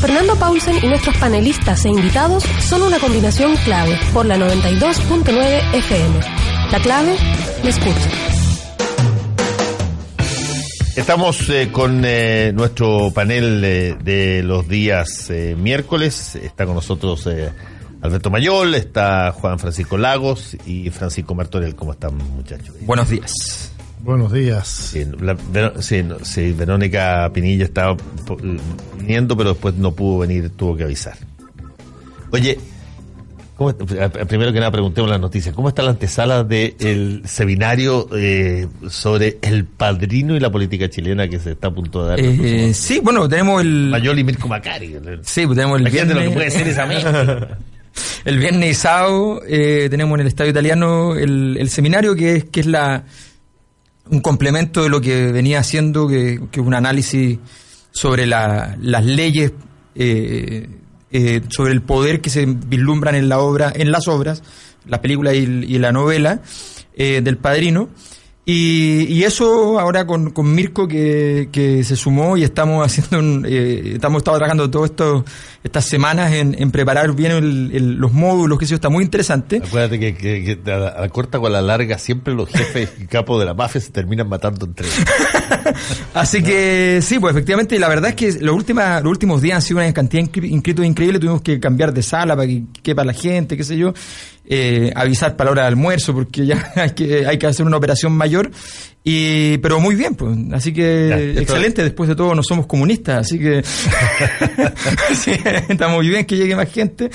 Fernando Paulsen y nuestros panelistas e invitados son una combinación clave por la 92.9 FM. La clave me escucha. Estamos eh, con eh, nuestro panel eh, de los días eh, miércoles. Está con nosotros eh, Alberto Mayol, está Juan Francisco Lagos y Francisco Martorell. ¿Cómo están, muchachos? Buenos días. Buenos días. Sí, la- Ver- sí, no, sí, Verónica Pinilla estaba viniendo, pero después no pudo venir, tuvo que avisar. Oye, ¿cómo está- a- primero que nada preguntemos las noticias. ¿Cómo está la antesala del seminario eh, sobre el padrino y la política chilena que se está a punto de dar? Eh, sí, bueno, tenemos el. Mayol y Mirko Macari. Sí, pues tenemos el Imagínate lo que viernes- puede ser esa mezcla. El viernes y sábado eh, tenemos en el Estadio Italiano el, el seminario que es, que es la un complemento de lo que venía haciendo, que, un análisis sobre la- las leyes, eh, eh, sobre el poder que se vislumbran en la obra, en las obras, la película y, y la novela eh, del Padrino. Y, y eso ahora con, con Mirko que, que se sumó y estamos haciendo un, eh, estamos estado trabajando todas estas semanas en, en preparar bien el- el- los módulos, que eso está muy interesante. Acuérdate que, que- que a, la, a la corta o a la larga siempre los jefes y capos de la mafia se terminan matando entre ellos. Así que sí, pues efectivamente, la verdad es que los, última, los últimos días han sido una cantidad de inscritos increíble. Tuvimos que cambiar de sala para que quepa la gente, qué sé yo. Eh, avisar para la hora de almuerzo porque ya hay que, hay que hacer una operación mayor. Y, pero muy bien, pues. Así que Ya, excelente. Después de todo, no somos comunistas, así que sí, está muy bien que llegue más gente.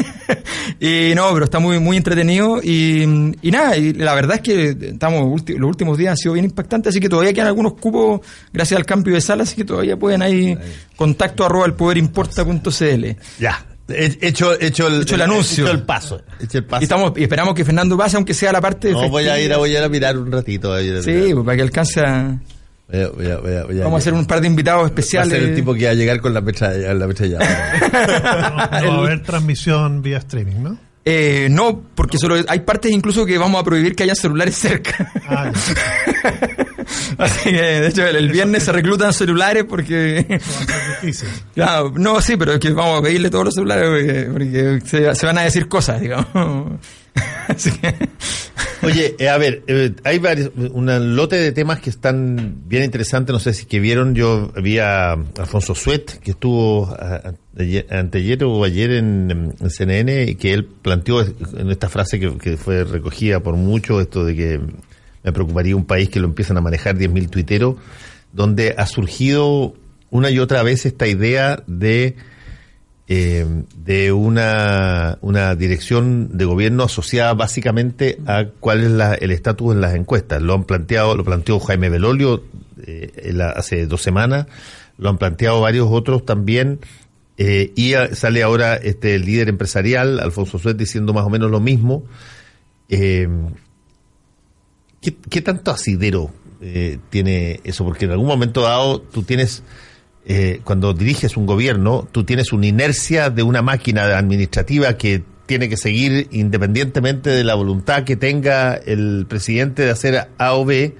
y no, pero está muy muy entretenido y, y nada, y la verdad es que estamos los últimos días han sido bien impactantes, así que todavía quedan algunos cupos gracias al cambio de sala, así que todavía pueden ahí contacto arroba el poder importa.cl. Ya. He- Hecho, hecho, el, Hecho el anuncio. Hecho el paso. Hecho el paso. Y estamos y esperamos que Fernando pase aunque sea la parte no, voy a ir voy a ir a mirar un ratito. a a Sí, mirar. para que alcance a... Voy a- voy a- voy a- voy Vamos a hacer un par de invitados Va a especiales. ser el tipo que va a llegar con la metralla. La metralla. No, no va a haber transmisión vía streaming, ¿no? Eh, no, porque solo hay partes incluso que vamos a prohibir que haya celulares cerca. Ah, Así que, de hecho, el, el viernes se reclutan celulares porque... Claro, no, sí, pero es que vamos a pedirle todos los celulares porque, porque se, se van a decir cosas, digamos. Así que... Oye, eh, a ver, eh, hay varios, un lote de temas que están bien interesantes. No sé si que vieron. Yo vi a Alfonso Suet, que estuvo a- anteayer o ayer en, en CNN, y que él planteó en esta frase que, que fue recogida por mucho, esto de que me preocuparía un país que lo empiezan a manejar 10.000 tuiteros, donde ha surgido una y otra vez esta idea de eh, de una, una dirección de gobierno asociada básicamente a cuál es la- el estatus en las encuestas. Lo han planteado, lo planteó Jaime Belolio eh, hace dos semanas, lo han planteado varios otros también, eh, y sale ahora este el líder empresarial, Alfonso Suet, diciendo más o menos lo mismo. ¿Qué, qué tanto asidero eh, tiene eso? Porque en algún momento dado tú tienes eh, cuando diriges un gobierno, tú tienes una inercia de una máquina administrativa que tiene que seguir independientemente de la voluntad que tenga el presidente de hacer A o B,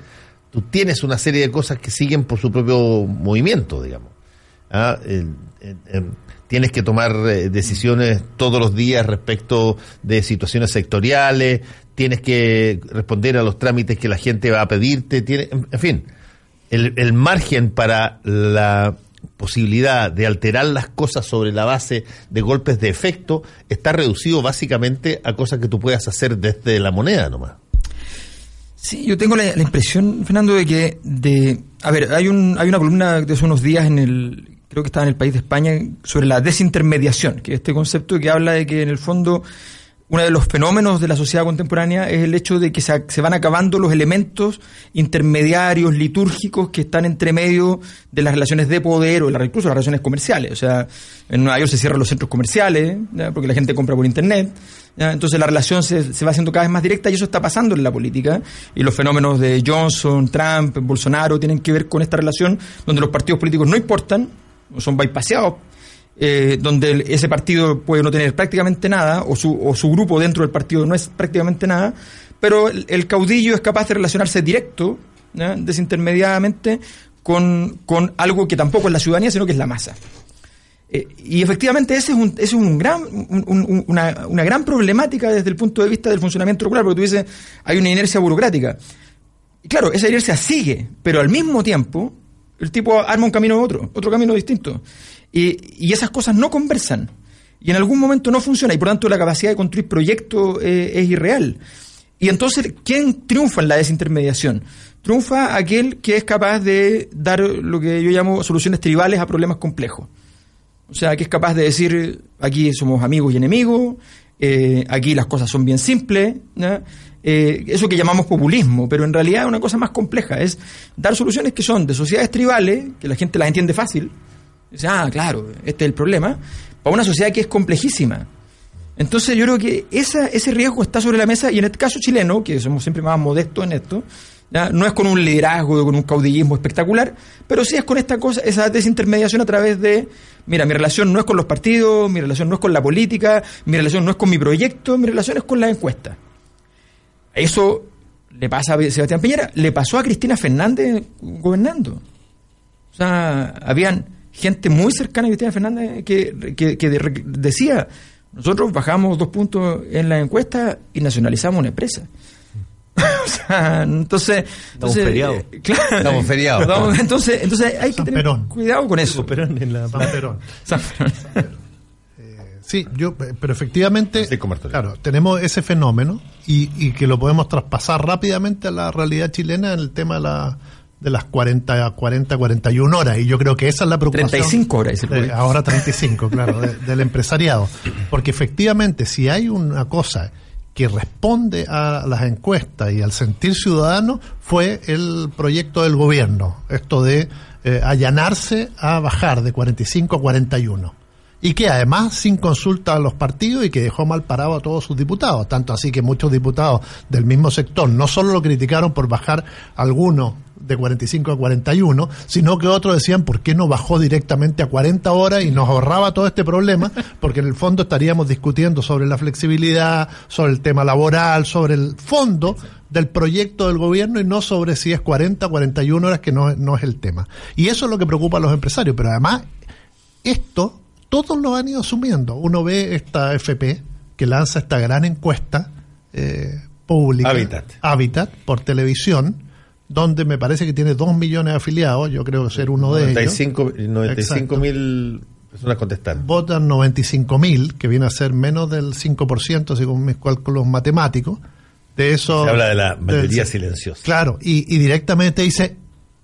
tú tienes una serie de cosas que siguen por su propio movimiento, digamos. Ah, el- tienes que tomar eh, decisiones todos los días respecto de situaciones sectoriales, tienes que responder a los trámites que la gente va a pedirte, tiene, en, fin, el, el margen para la posibilidad de alterar las cosas sobre la base de golpes de efecto está reducido básicamente a cosas que tú puedas hacer desde la moneda nomás. Sí, yo tengo la, la impresión, Fernando, de que, de, a ver, hay un, hay una columna de hace unos días en el, creo que estaba en el país de España, sobre la desintermediación, que es este concepto que habla de que en el fondo uno de los fenómenos de la sociedad contemporánea es el hecho de que se, van acabando los elementos intermediarios, litúrgicos, que están entre medio de las relaciones de poder o incluso las relaciones comerciales. O sea, en Nueva York se cierran los centros comerciales, porque la gente compra por Internet. Entonces la relación se, se, va haciendo cada vez más directa y eso está pasando en la política. Y los fenómenos de Johnson, Trump, Bolsonaro tienen que ver con esta relación donde los partidos políticos no importan, son bypaseados eh, donde ese partido puede no tener prácticamente nada, o su, o su grupo dentro del partido no es prácticamente nada, pero el, caudillo es capaz de relacionarse directo, desintermediadamente, con, con, algo que tampoco es la ciudadanía, sino que es la masa. Eh, y efectivamente ese es, un, ese es un gran, un, un, una, una, gran problemática desde el punto de vista del funcionamiento local, porque tú dices, hay una inercia burocrática. Y claro, esa inercia sigue, pero al mismo tiempo el tipo arma un camino otro, otro camino distinto. Y, y, esas cosas no conversan. Y en algún momento no funciona. Y por tanto la capacidad de construir proyectos eh, es irreal. Y entonces, ¿quién triunfa en la desintermediación? Triunfa aquel que es capaz de dar lo que yo llamo soluciones tribales a problemas complejos. O sea, que es capaz de decir, aquí somos amigos y enemigos, eh, aquí las cosas son bien simples, eh, eso que llamamos populismo, pero en realidad es una cosa más compleja, es dar soluciones que son de sociedades tribales, que la gente las entiende fácil, Dice, ah, claro, este es el problema, para una sociedad que es complejísima. Entonces yo creo que esa, ese riesgo está sobre la mesa y en este caso chileno, que somos siempre más modestos en esto, ¿ya? no es con un liderazgo, con un caudillismo espectacular, pero sí es con esta cosa, esa desintermediación a través de, mira, mi relación no es con los partidos, mi relación no es con la política, mi relación no es con mi proyecto, mi relación es con la encuesta. Eso le pasa a Sebastián Piñera, le pasó a Cristina Fernández gobernando. O sea, habían gente muy cercana a Cristina Fernández que, que, que de, decía, nosotros bajamos dos puntos en la encuesta y nacionalizamos una empresa. o sea, entonces, estamos entonces feriados. Eh, claro, estamos feriados. Estamos, entonces, entonces hay que tener Perón. cuidado con eso. Perón en la San Perón. San Perón. Eh, Sí, yo, pero efectivamente, Sí, claro, tenemos ese fenómeno y, y que lo podemos traspasar rápidamente a la realidad chilena en el tema de, la, de las 40, 40, 41 horas. Y yo creo que esa es la preocupación. 35 horas, de- proyecto. ahora 35, claro, de- del empresariado. Porque efectivamente, si hay una cosa que responde a las encuestas y al sentir ciudadano, fue el proyecto del gobierno. Esto de eh, allanarse a bajar de 45 a 41 y que además sin consulta a los partidos y que dejó mal parado a todos sus diputados. Tanto así que muchos diputados del mismo sector no solo lo criticaron por bajar algunos de 45 a 41, sino que otros decían por qué no bajó directamente a 40 horas y nos ahorraba todo este problema, porque en el fondo estaríamos discutiendo sobre la flexibilidad, sobre el tema laboral, sobre el fondo del proyecto del gobierno y no sobre si es 40 o 41 horas, que no, no es el tema. Y eso es lo que preocupa a los empresarios, pero además esto todos lo han ido asumiendo. Uno ve esta FP que lanza esta gran encuesta eh, pública, Habitat. Habitat, por televisión, donde me parece que tiene dos millones de afiliados, yo creo ser uno de ellos. 95 95 Exacto. mil personas contestaron. Votan 95 mil, que viene a ser menos del 5%, según mis cálculos matemáticos. De eso. Se habla de la del- mayoría silenciosa. Claro, y, y directamente dice,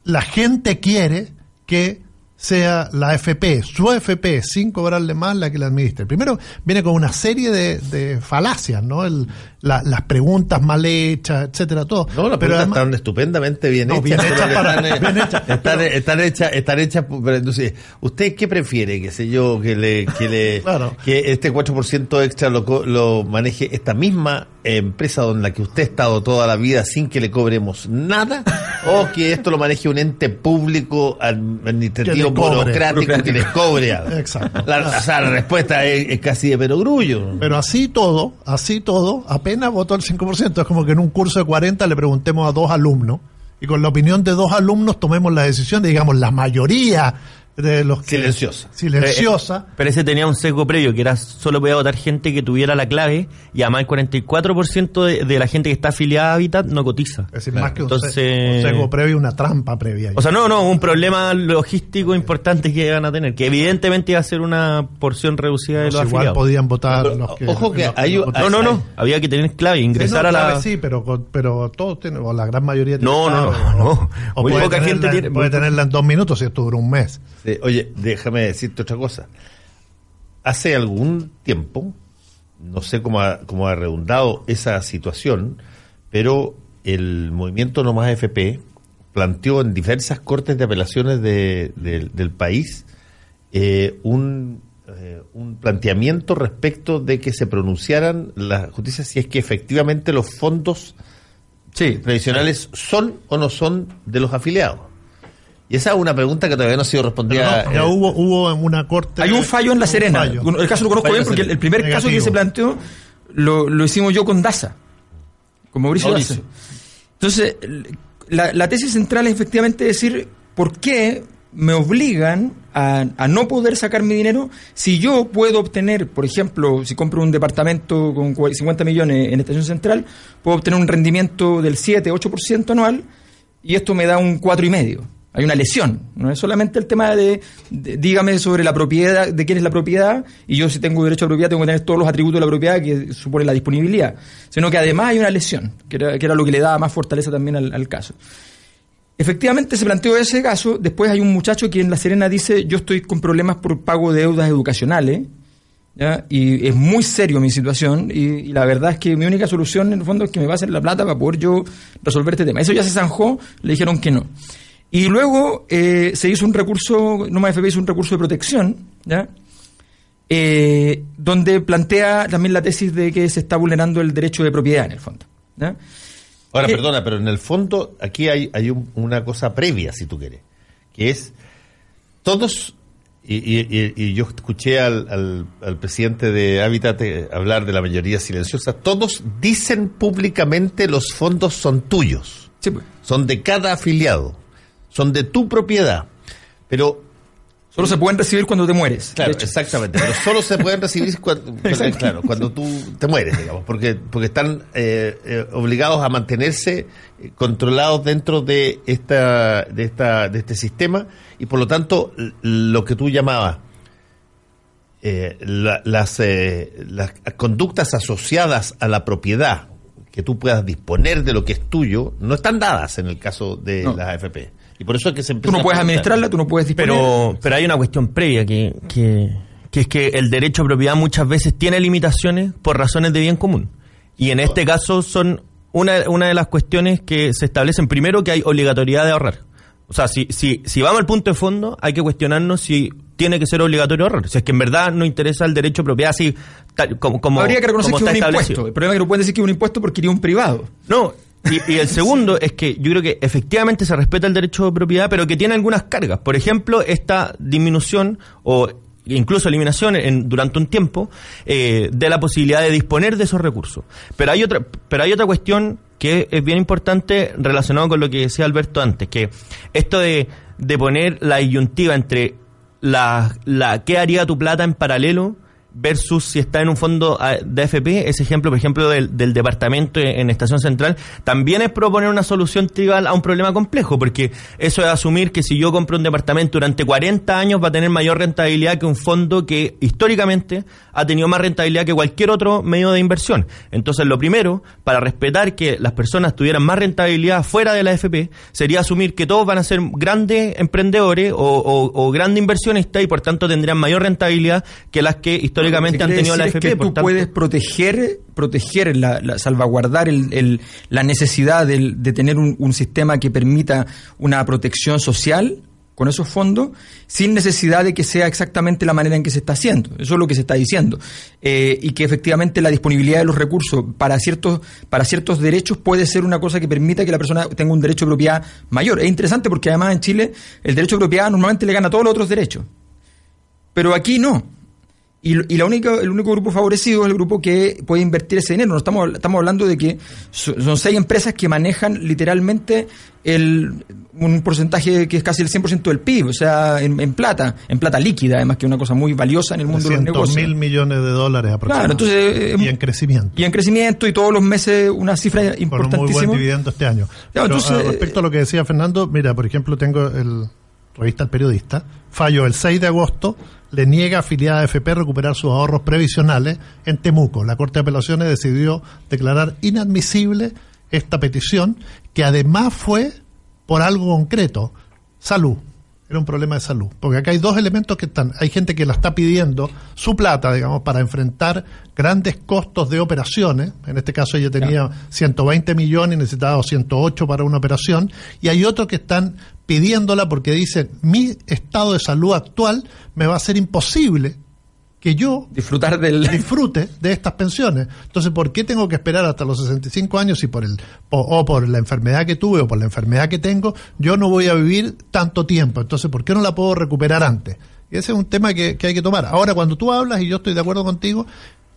la gente quiere que sea la FP, su FP, sin cobrarle más la que la administre. Primero, viene con una serie de, de falacias, ¿no? El- la- las preguntas mal hechas, etcétera, todo. No, las preguntas están estupendamente bien No, hechas. bien hechas para- están, eh, bien hechas. están, están hechas, están hechas, pero entonces, ¿usted qué prefiere? Que sé yo, que le, que le, Claro. que este 4% extra lo, lo maneje esta misma empresa donde la que usted ha estado toda la vida sin que le cobremos nada, o que esto lo maneje un ente público administrativo Que le cobre. burocrático que les cobre? Exacto. La, o sea, la respuesta es, es casi de perogrullo. Pero así todo, así todo, apenas votó el 5%. Es como que en un curso de 40 le preguntemos a dos alumnos y con la opinión de dos alumnos tomemos la decisión de, digamos, la mayoría de los que... Silenciosa. Silenciosa. Pero ese tenía un sesgo previo, que era solo podía votar gente que tuviera la clave, y además el 44% de, de la gente que está afiliada a Habitat no cotiza. Es decir, Claro. más que un, Entonces- un sesgo previo, una trampa previa. O sea, no, no, un problema logístico importante que van a tener, que evidentemente iba a ser una porción reducida de Pues los igual afiliados. podían votar Pero, los que... ojo que los hay- No, no, no, había que tener clave, ingresar Sí, no, a la... Sí, pero, pero todos tienen, o la gran mayoría tiene No, no, clave, no, o- no. O Muy puede poca tenerla- gente tiene- Puede tenerla en dos minutos si esto dura un mes. Sí, oye, déjame decirte otra cosa. Hace algún tiempo no sé cómo ha, cómo ha redundado esa situación, pero el movimiento No Más FP planteó en diversas cortes de apelaciones de- de- del país eh, un, eh, un planteamiento respecto de que se pronunciaran la justicia si es que efectivamente los fondos Sí, tradicionales son o no son de los afiliados. Y esa es una pregunta que todavía no ha sido respondida. no, ya eh, hubo, hubo en una corte. Hay un fallo en La Serena. El caso lo conozco bien en porque el, primer caso que se planteó lo, lo hicimos yo con Daza, con Mauricio, Mauricio. Daza. Entonces, la, la tesis central es efectivamente decir por qué me obligan a, a no poder sacar mi dinero si yo puedo obtener, por ejemplo, si compro un departamento con cua- 50 millones en Estación Central, puedo obtener un rendimiento del 7-8% anual y esto me da un 4,5%. Hay una lesión, no es solamente el tema de, dígame sobre la propiedad, de quién es la propiedad, y yo si tengo derecho a propiedad tengo que tener todos los atributos de la propiedad que supone la disponibilidad, sino que además hay una lesión, que era, lo que le daba más fortaleza también al, caso. Efectivamente se planteó ese caso, después hay un muchacho que en La Serena dice yo estoy con problemas por pago de deudas educacionales, y es muy serio mi situación, y, y la verdad es que mi única solución en el fondo es que me pasen la plata para poder yo resolver este tema. Eso ya se zanjó, le dijeron que no. Y luego eh, se hizo un recurso, Noma FP hizo un recurso de protección, ¿ya? Eh, donde plantea también la tesis de que se está vulnerando el derecho de propiedad en el fondo. ¿ya? Ahora, Eh, perdona, pero en el fondo aquí hay, hay un- una cosa previa, si tú quieres, que es todos, y, y- y- y yo escuché al, al- al presidente de Hábitat eh, hablar de la mayoría silenciosa, todos dicen públicamente los fondos son tuyos, Sí, pues. son de cada afiliado, son de tu propiedad, pero Solo se pueden recibir cuando te mueres. Claro, exactamente, pero solo se pueden recibir cuando, claro, cuando tú te mueres, digamos, porque, porque están eh, eh, obligados a mantenerse eh, controlados dentro de esta, de esta, de este sistema y por lo tanto lo que tú llamabas eh, la- las, eh, las conductas asociadas a la propiedad que tú puedas disponer de lo que es tuyo no están dadas en el caso de No. las AFP y por eso es que se Tú no a puedes administrarla, tú no puedes disponer. Pero, pero hay una cuestión previa que, que, que es que el derecho a propiedad muchas veces tiene limitaciones por razones de bien común. Y en este caso son una, una de las cuestiones que se establecen primero que hay obligatoriedad de ahorrar. O sea, si, si, si vamos al punto de fondo, hay que cuestionarnos si tiene que ser obligatorio ahorrar. Si es que en verdad no interesa el derecho a propiedad así tal, como, como, Habría que reconocer como que es un impuesto. El problema es que no pueden decir que es un impuesto porque iría un privado. No, y, y el segundo es que yo creo que efectivamente se respeta el derecho de propiedad, pero que tiene algunas cargas. Por ejemplo, esta disminución o incluso eliminación en, durante un tiempo eh, de la posibilidad de disponer de esos recursos. Pero hay otra, pero hay otra cuestión que es bien importante relacionado con lo que decía Alberto antes, que esto de, de poner la disyuntiva entre la, la qué haría tu plata en paralelo versus si está en un fondo ah, de AFP, ese ejemplo, por ejemplo, del, departamento en, Estación Central, también es proponer una solución trivial a un problema complejo, porque eso es asumir que si yo compro un departamento durante 40 años va a tener mayor rentabilidad que un fondo que históricamente ha tenido más rentabilidad que cualquier otro medio de inversión. Entonces, lo primero, para respetar que las personas tuvieran más rentabilidad fuera de la AFP, sería asumir que todos van a ser grandes emprendedores o- o grandes inversionistas y por tanto tendrían mayor rentabilidad que las que históricamente Han tenido la AFP. Es que tú tanto- puedes proteger, proteger la, la- salvaguardar el- el- la necesidad de tener un, un sistema que permita una protección social con esos fondos, sin necesidad de que sea exactamente la manera en que se está haciendo. Eso es lo que se está diciendo. Eh, y que efectivamente la disponibilidad de los recursos para ciertos, para ciertos derechos puede ser una cosa que permita que la persona tenga un derecho de propiedad mayor. Es interesante porque además en Chile el derecho de propiedad normalmente le gana a todos los otros derechos. Pero aquí no. Y, y la única, el único grupo favorecido es el grupo que puede invertir ese dinero. No estamos, estamos hablando de que so- son seis empresas que manejan literalmente el, un porcentaje que es casi el 100% del PIB, o sea, en, en plata, en plata líquida, además que es una cosa muy valiosa en el mundo de los 300 negocios. mil millones de dólares aproximadamente. Claro, entonces, y en crecimiento. Y en crecimiento y todos los meses una cifra Con un muy buen importantísima. dividendo este año. Claro, Pero, entonces, ah, respecto a lo que decía Fernando, mira, por ejemplo, tengo el revista El Periodista, fallo el 6 de agosto, le niega a afiliada AFP recuperar sus ahorros previsionales en Temuco. La Corte de Apelaciones decidió declarar inadmisible esta petición, que además fue por algo concreto, salud. Era un problema de salud. Porque acá hay dos elementos que están. Hay gente que la está pidiendo su plata, digamos, para enfrentar grandes costos de operaciones. En este caso ella tenía 120 millones y necesitaba 108 para una operación. Y hay otros que están pidiéndola porque dicen, mi estado de salud actual me va a ser imposible que yo disfrutar del disfrute de estas pensiones. Entonces, ¿por qué tengo que esperar hasta los 65 años si por el o, por la enfermedad que tuve o por la enfermedad que tengo, yo no voy a vivir tanto tiempo? Entonces, ¿por qué no la puedo recuperar antes? Y ese es un tema que, que hay que tomar. Ahora, cuando tú hablas, y yo estoy de acuerdo contigo,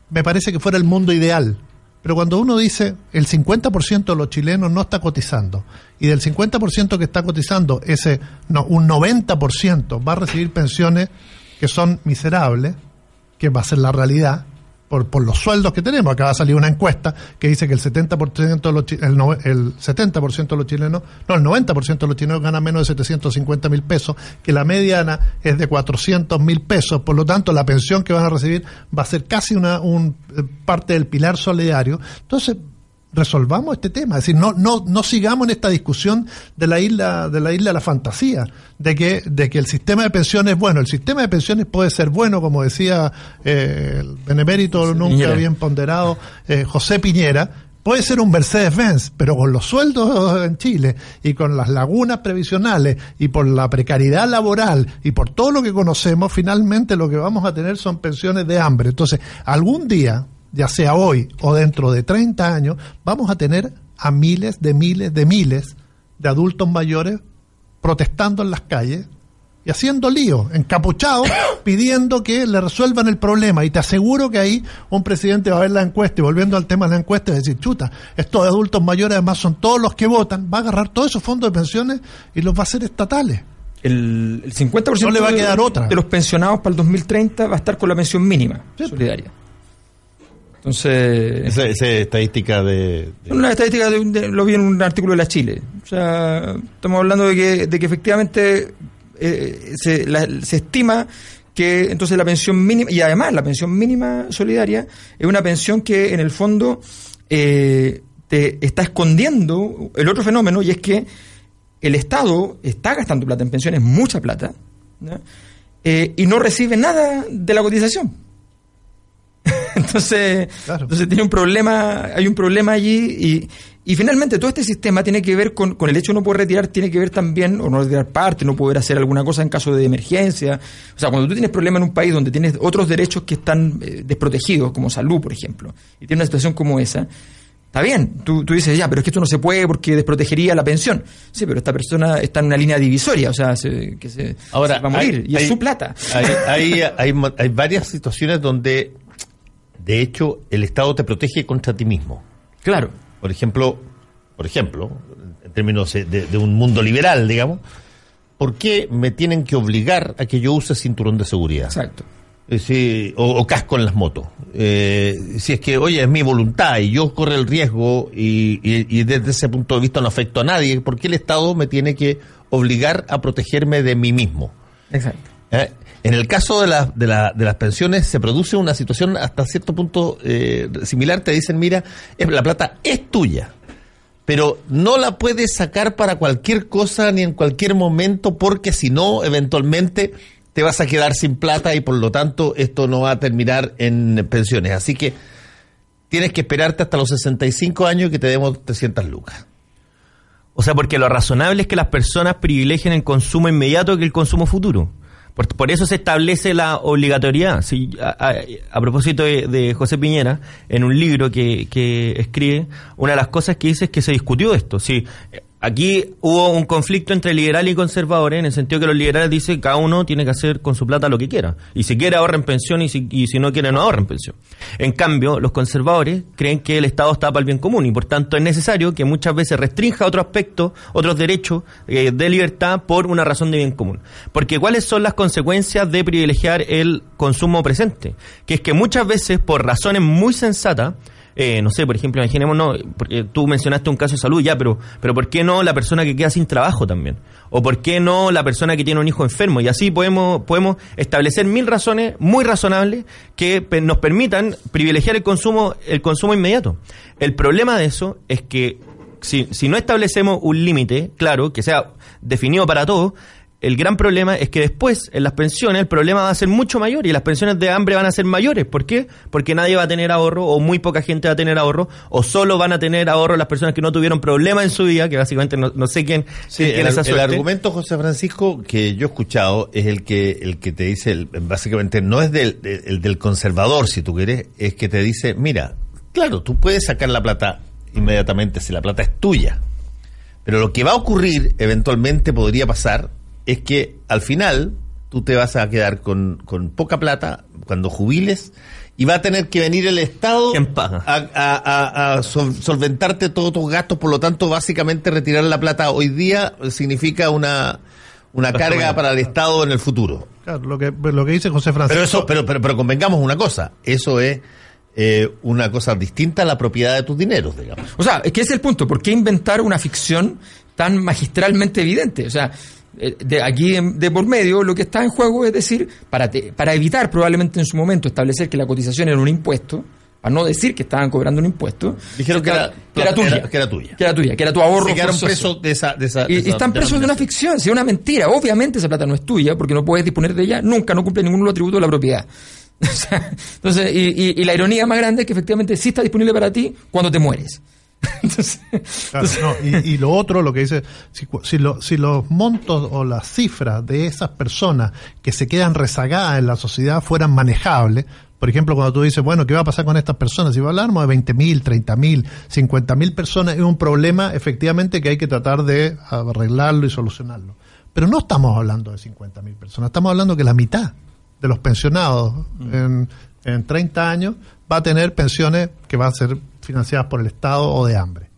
me parece que fuera el mundo ideal. Pero cuando uno dice el 50% de los chilenos no está cotizando y del 50% que está cotizando, ese no, un 90% va a recibir pensiones que son miserables, que va a ser la realidad por, por los sueldos que tenemos. Acaba de salir una encuesta que dice que el 70% de los, el, el 70 de los chilenos, no, el 90% de los chilenos ganan menos de 750 mil pesos, que la mediana es de 400 mil pesos. Por lo tanto, la pensión que van a recibir va a ser casi una un, eh, parte del pilar solidario. Entonces, resolvamos este tema, es decir, no, no, no sigamos en esta discusión de la isla, de la isla de la fantasía, de que, de que el sistema de pensiones es bueno. El sistema de pensiones puede ser bueno, como decía eh, el benemérito nunca bien ponderado eh, José Piñera, puede ser un Mercedes-Benz, pero con los sueldos en Chile y con las lagunas previsionales y por la precariedad laboral y por todo lo que conocemos, finalmente lo que vamos a tener son pensiones de hambre. Entonces, algún día, ya sea hoy o dentro de 30 años, vamos a tener a miles de miles de miles de adultos mayores protestando en las calles y haciendo lío, encapuchados, pidiendo que le resuelvan el problema. Y te aseguro que ahí un presidente va a ver la encuesta y volviendo al tema de la encuesta, es decir, chuta, estos adultos mayores además son todos los que votan, va a agarrar todos esos fondos de pensiones y los va a hacer estatales. El, 50% no le va a quedar de, otra. de los pensionados para el 2030 va a estar con la pensión mínima solidaria. Entonces. Esa, esa estadística de. de... Una estadística de, de, lo vi en un artículo de la Chile. O sea, estamos hablando de que, de que efectivamente eh, se, la, se estima que entonces la pensión mínima, y además la pensión mínima solidaria, es una pensión que en el fondo eh, te está escondiendo el otro fenómeno, y es que el Estado está gastando plata en pensiones, mucha plata, eh, y no recibe nada de la cotización. Entonces, claro. entonces tiene un problema, hay un problema allí y, y finalmente todo este sistema tiene que ver con, con, el hecho de no poder retirar, tiene que ver también, o no retirar parte, no poder hacer alguna cosa en caso de emergencia. O sea, cuando tú tienes problemas en un país donde tienes otros derechos que están eh, desprotegidos, como salud, por ejemplo, y tienes una situación como esa, Está bien, tú, tú, dices, ya, pero es que esto no se puede porque desprotegería la pensión. Sí, pero esta persona está en una línea divisoria, o sea, se, que se, Ahora, se va a morir, hay, y es hay, su plata. Hay, hay, hay, hay varias situaciones donde de hecho, el Estado te protege contra ti mismo. Claro. Por ejemplo, por ejemplo, en términos de, de, un mundo liberal, digamos, ¿por qué me tienen que obligar a que yo use cinturón de seguridad? Exacto. Eh, o, o, casco en las motos. Eh, si es que, oye, es mi voluntad y yo corro el riesgo y, y, y, desde ese punto de vista no afecto a nadie, ¿por qué el Estado me tiene que obligar a protegerme de mí mismo? Exacto. ¿Eh? En el caso de, la, de, la, de, las pensiones se produce una situación hasta cierto punto eh, similar. Te dicen, mira, la plata es tuya, pero no la puedes sacar para cualquier cosa ni en cualquier momento porque si no, eventualmente te vas a quedar sin plata y por lo tanto esto no va a terminar en pensiones. Así que tienes que esperarte hasta los 65 años que te demos 300 lucas. O sea, porque lo razonable es que las personas privilegien el consumo inmediato que el consumo futuro. Por, por, eso se establece la obligatoriedad. Si, a, propósito de, de, José Piñera, en un libro que, que, escribe, una de las cosas que dice es que se discutió esto. Si aquí hubo un conflicto entre liberales y conservadores, en el sentido que los liberales dicen que cada uno tiene que hacer con su plata lo que quiera. Y si quiere ahorra en pensión y si, y si no quiere no ahorra en pensión. En cambio, los conservadores creen que el Estado está para el bien común y por tanto es necesario que muchas veces restrinja otro aspecto, otros derechos eh, de libertad por una razón de bien común. Porque ¿cuáles son las consecuencias de privilegiar el consumo presente? Que es que muchas veces, por razones muy sensatas, eh, no sé, por ejemplo, imaginémonos, porque tú mencionaste un caso de salud ya, pero, pero ¿por qué no la persona que queda sin trabajo también? ¿O por qué no la persona que tiene un hijo enfermo? Y así podemos, podemos establecer mil razones muy razonables que nos permitan privilegiar el consumo, el consumo inmediato. El problema de eso es que si, si no establecemos un límite, claro, que sea definido para todos, el gran problema es que después, en las pensiones, el problema va a ser mucho mayor y las pensiones de hambre van a ser mayores. ¿Por qué? Porque nadie va a tener ahorro o muy poca gente va a tener ahorro o solo van a tener ahorro las personas que no tuvieron problema en su vida, que básicamente no, no sé quién, Sí, quién el, esa el suerte. argumento, José Francisco, que yo he escuchado es el que el que te dice, el- básicamente, no es del, del- el del conservador, si tú quieres, es que te dice, mira, claro, tú puedes sacar la plata inmediatamente si la plata es tuya, pero lo que va a ocurrir, eventualmente podría pasar, es que al final tú te vas a quedar con, con poca plata cuando jubiles y va a tener que venir el Estado ¿Quién paga? a, a- a- a sol- solventarte todos tus gastos, por lo tanto, básicamente retirar la plata hoy día significa una, una carga para el Estado en el futuro. Claro, lo que, lo que dice José Francisco. Pero eso, pero, pero, pero convengamos una cosa, eso es eh, una cosa distinta a la propiedad de tus dineros, digamos. O sea, es que ese es el punto. ¿Por qué inventar una ficción tan magistralmente evidente? O sea, de aquí de por medio lo que está en juego es decir, para, te- para evitar probablemente en su momento establecer que la cotización era un impuesto, para no decir que estaban cobrando un impuesto, Dijeron que era- que era tuya, era- que era tuya. que era tuya, que era tu ahorro. Se quedaron forzoso. presos de esa, de esa, Y, esa están presos de una ficción, si es una mentira. Obviamente esa plata no es tuya porque no puedes disponer de ella, nunca, no cumple ningún atributo de la propiedad. Entonces, y, y- y la ironía más grande es que efectivamente sí está disponible para ti cuando te mueres. Entonces, Claro, no, y, y lo otro, lo que dice, si, lo- si los montos o las cifras de esas personas que se quedan rezagadas en la sociedad fueran manejables, por ejemplo, cuando tú dices, bueno, ¿qué va a pasar con estas personas? Si hablamos de 20.000, 30.000, 50.000 personas, es un problema efectivamente que hay que tratar de arreglarlo y solucionarlo. Pero no estamos hablando de 50.000 personas, estamos hablando que la mitad de los pensionados en, en 30 años va a tener pensiones que van a ser financiadas por el Estado o de hambre.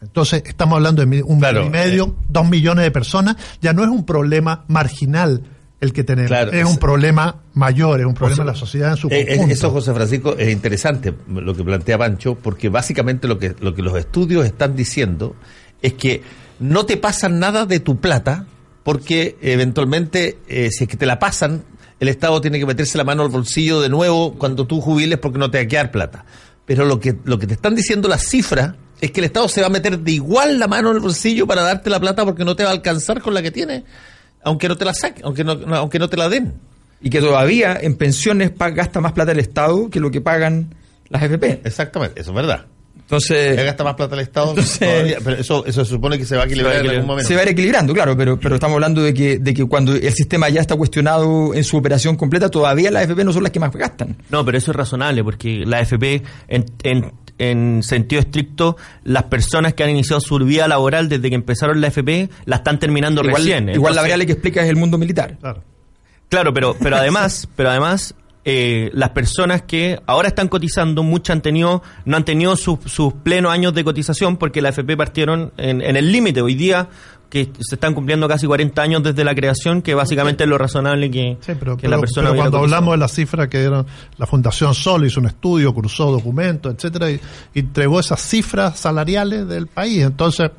Entonces, estamos hablando de un Claro, millón y medio, eh. dos millones de personas. Ya no es un problema marginal el que tenemos, Claro, es es- un problema mayor, es un problema sea, de la sociedad en su Eh, eh, conjunto. eso, José Francisco, es interesante lo que plantea Pancho, porque básicamente lo que, lo que los estudios están diciendo es que no te pasan nada de tu plata, porque eventualmente, eh, si es que te la pasan, el Estado tiene que meterse la mano al bolsillo de nuevo cuando tú jubiles porque no te va a quedar plata. Pero lo que, lo que te están diciendo las cifras es que el Estado se va a meter de igual la mano en el bolsillo para darte la plata porque no te va a alcanzar con la que tienes, aunque no te la saquen, aunque no, no- aunque no te la den. y que todavía en pensiones gasta más plata el Estado que lo que pagan las FP. Exactamente, eso es verdad. Entonces, gasta más plata al Estado Entonces- todavía, pero eso, eso se supone que se va a equilibrar Se va a en algún momento. se va a ir equilibrando, claro, pero, pero estamos hablando de que, de que cuando el sistema ya está cuestionado en su operación completa, todavía las FP no son las que más gastan. No, pero eso es razonable porque la AFP, en, en, en sentido estricto, las personas que han iniciado su vida laboral desde que empezaron la AFP la están terminando Igual, recién. igual la variable que explica es el mundo militar. Claro. Claro, pero, pero además, pero además, eh, las personas que ahora están cotizando, muchas han tenido, no han tenido sus, sus plenos años de cotización porque la FP partieron en, en el límite. Hoy día, que se están cumpliendo casi 40 años desde la creación, que básicamente es lo razonable que, Sí, pero, que pero- la persona pero cuando hablamos de las cifras que dieron, la Fundación Sol hizo un estudio, cruzó documentos, etcétera, y, y entregó esas cifras salariales del país. Entonces,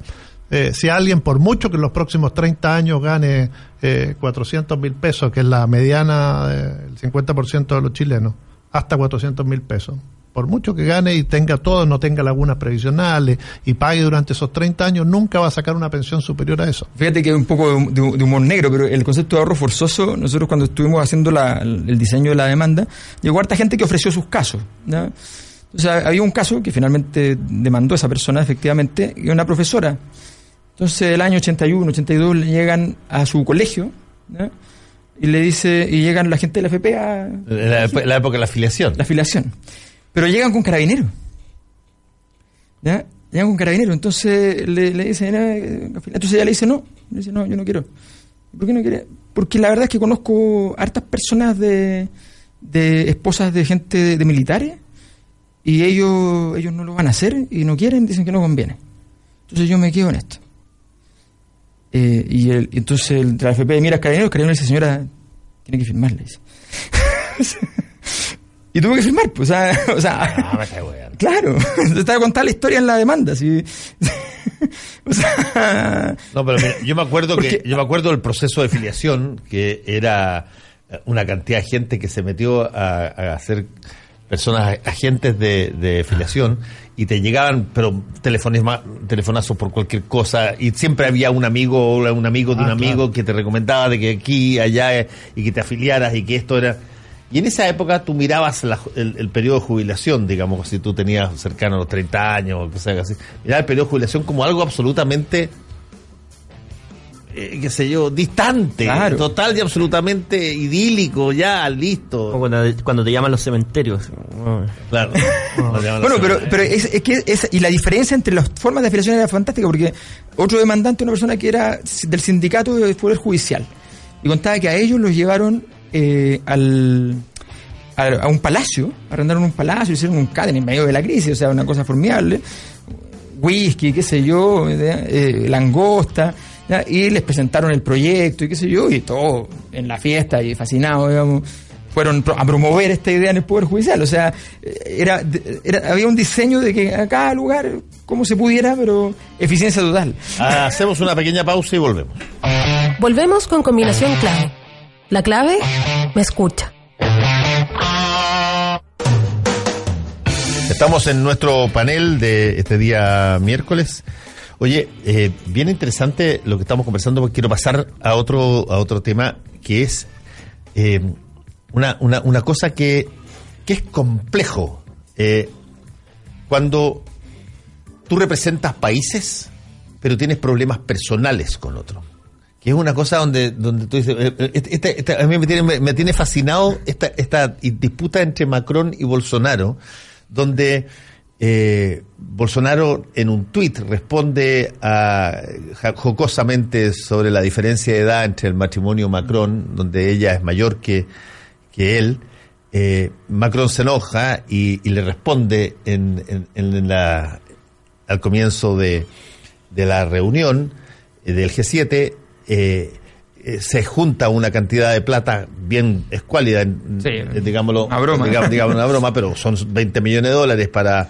eh, si alguien, por mucho que en los próximos 30 años gane eh, 400 mil pesos, que es la mediana del 50% de los chilenos, hasta 400 mil pesos, por mucho que gane y tenga todo, no tenga lagunas previsionales y pague durante esos 30 años, nunca va a sacar una pensión superior a eso. Fíjate que es un poco de, humor negro, pero el concepto de ahorro forzoso, nosotros cuando estuvimos haciendo la- el diseño de la demanda, llegó harta gente que ofreció sus casos. O sea, había un caso que finalmente demandó esa persona, efectivamente, y una profesora. Entonces, el año 81, 82, le llegan a su colegio, y le dice, y llegan la gente de la FP a la, época de la afiliación. la afiliación. Pero llegan con carabineros. ¿Ya? Llegan con carabineros. Entonces le, le dicen, "Ah, eh, entonces ella le dice, no. Le dice, no, yo no quiero. ¿Por qué no quiere? Porque la verdad es que conozco hartas personas de, de esposas de gente de, de militares y ellos, ellos no lo van a hacer y no quieren, dicen que no conviene. Entonces yo me quedo en esto. Eh, y el, entonces el, la FP mira al carabinero, el carabinero le dice, señora, tiene que firmar, le dice. y tuvo que firmar, pues, o sea, o sea, Ah, me claro, te estaba contando la historia en la demanda, sí. o sea, No, pero mira, yo me acuerdo Porque- que yo me acuerdo del proceso de filiación que era eh, una cantidad de gente que se metió a, a hacer personas, agentes de, de filiación, y te llegaban, pero telefonazos por cualquier cosa, y siempre había un amigo o un amigo de un Ah, amigo claro. que te recomendaba de que aquí, allá, y que te afiliaras, y que esto era... Y en esa época tú mirabas la- el, el periodo de jubilación, digamos, si tú tenías cercano a los 30 años o cosas así, mirabas el periodo de jubilación como algo absolutamente, eh, qué sé yo, distante, Claro. total y absolutamente idílico, ya, listo. cuando, cuando te llaman los cementerios. Claro. Bueno, pero, pero es, es que es, y la diferencia entre las formas de afiliación era fantástica, porque otro demandante, una persona que era del sindicato del Poder Judicial, y contaba que a ellos los llevaron eh, al, a, a un palacio, arrendaron un palacio, hicieron un cadena en medio de la crisis, o sea, una cosa formidable, whisky, qué sé yo, ¿ya? Eh, langosta, ¿ya? y les presentaron el proyecto y qué sé yo, y todo en la fiesta y fascinados, digamos, fueron a promover esta idea en el Poder Judicial. O sea, eh, era, era- había un diseño de que a cada lugar, como se pudiera, pero eficiencia total. Hacemos una pequeña pausa y volvemos. Volvemos con combinación clave. La clave me escucha. Estamos en nuestro panel de este día miércoles. Oye, eh, bien interesante lo que estamos conversando, porque quiero pasar a otro, a otro tema que es eh, una, una, una cosa que, que es complejo. Eh, cuando tú representas países, pero tienes problemas personales con otro. Que es una cosa donde, donde tú dices, eh, eh, este- este- este- a mí me tiene, me, tiene fascinado esta, esta disputa entre Macron y Bolsonaro, donde eh, Bolsonaro en un tuit responde a, jocosamente sobre la diferencia de edad entre el matrimonio Macron, donde ella es mayor que, que él. Eh, Macron se enoja y, y le responde en, en- en la, al comienzo de, de la reunión eh, del G7, eh, se junta una cantidad de plata bien escuálida, Sí, digámoslo, una broma. digamos, digamos una broma, pero son 20 millones de dólares para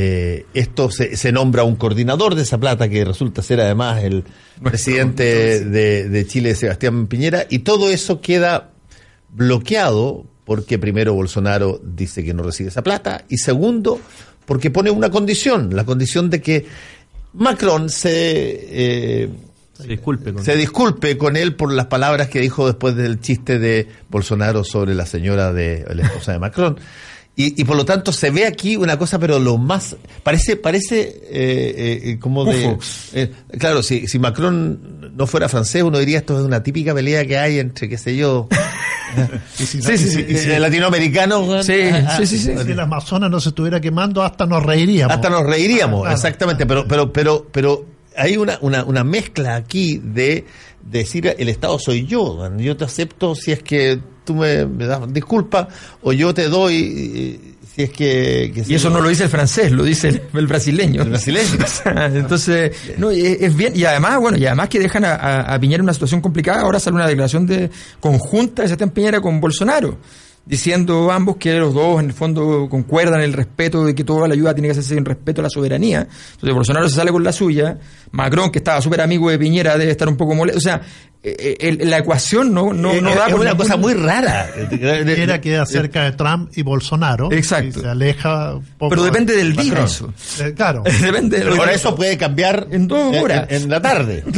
eh, esto. Se, se nombra un coordinador de esa plata que resulta ser además el presidente de, de Chile, Sebastián Piñera, y todo eso queda bloqueado porque primero Bolsonaro dice que no recibe esa plata y segundo porque pone una condición, la condición de que Macron se eh, Se disculpe. Con... se disculpe con él por las palabras que dijo después del chiste de Bolsonaro sobre la señora de la esposa de Macron. Y, y por lo tanto se ve aquí una cosa, pero lo más parece parece eh, eh, como de eh, claro, si, si Macron no fuera francés, uno diría esto es una típica pelea que hay entre qué sé yo, Y si, Sí, y sí, si- sí, y si- eh, latinoamericanos, Sí, ah, sí, sí, sí. si el Amazonas no se estuviera quemando, hasta nos reiríamos. Hasta nos reiríamos, Claro. exactamente, pero, pero, pero, pero hay una, una, una mezcla aquí de decir el Estado soy yo, yo te acepto si es que tú me, me das disculpa o yo te doy eh, si es que... que Y eso no lo dice el francés, lo dice el, el brasileño. El brasileño. O sea, Entonces, no, es, es bien, y además, bueno, y además que dejan a, a- a Piñera en una situación complicada, ahora sale una declaración de conjunta de Sebastián Piñera con Bolsonaro, diciendo ambos que los dos en el fondo concuerdan el respeto de que toda la ayuda tiene que hacerse en respeto a la soberanía. Entonces Bolsonaro se sale con la suya, Macron, que estaba súper amigo de Piñera, debe estar un poco molesto. O sea, el- la ecuación no, no, Eh, no es da por una ningún- cosa muy rara. Piñera queda cerca de Trump y Bolsonaro. Exacto. Y se aleja un poco. Pero depende del día eso. Eh, claro. Depende de lo Ahora eso puede cambiar En dos horas. En, en la tarde.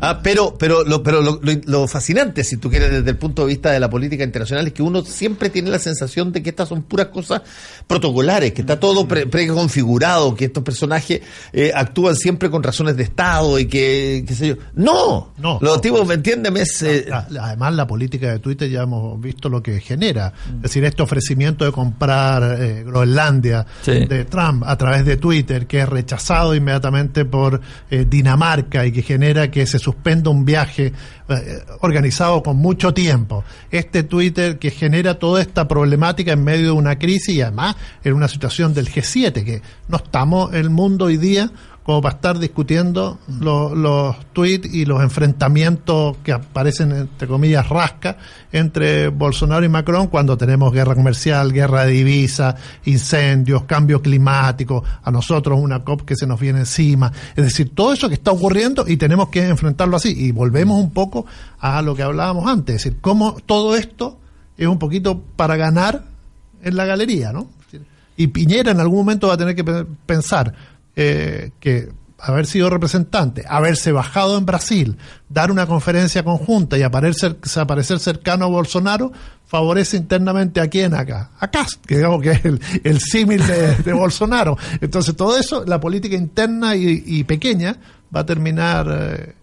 Ah, pero pero, lo, pero lo, lo- lo fascinante, si tú quieres, desde el punto de vista de la política internacional, es que uno siempre tiene la sensación de que estas son puras cosas protocolares, que está todo pre- preconfigurado, que estos personajes eh, actúan siempre con razones de Estado y que, qué sé yo. No, No. Los tipos, ¿me entienden? Es, eh, además, la política de Twitter ya hemos visto lo que genera. Es decir, este ofrecimiento de comprar eh, Groenlandia Sí. de Trump a través de Twitter, que es rechazado inmediatamente por eh, Dinamarca y que genera que se suspenda un viaje eh, organizado con mucho tiempo. Este Twitter que genera toda esta problemática en medio de una crisis y además en una situación del G7, que no estamos en el mundo hoy día como para estar discutiendo lo- los tweets y los enfrentamientos que aparecen, entre comillas, rasca entre Bolsonaro y Macron cuando tenemos guerra comercial, guerra de divisas, incendios, cambio climático, a nosotros una COP que se nos viene encima. Es decir, todo eso que está ocurriendo y tenemos que enfrentarlo así. Y volvemos un poco a lo que hablábamos antes, es decir, cómo todo esto es un poquito para ganar en la galería, ¿no? Y Piñera en algún momento va a tener que pe- pensar eh, que haber sido representante, haberse bajado en Brasil, dar una conferencia conjunta y aparecer, aparecer cercano a Bolsonaro, favorece internamente a quién acá? A Cast, que digamos que es el, el símil de, Bolsonaro. Entonces todo eso, la política interna y, pequeña, va a terminar, eh,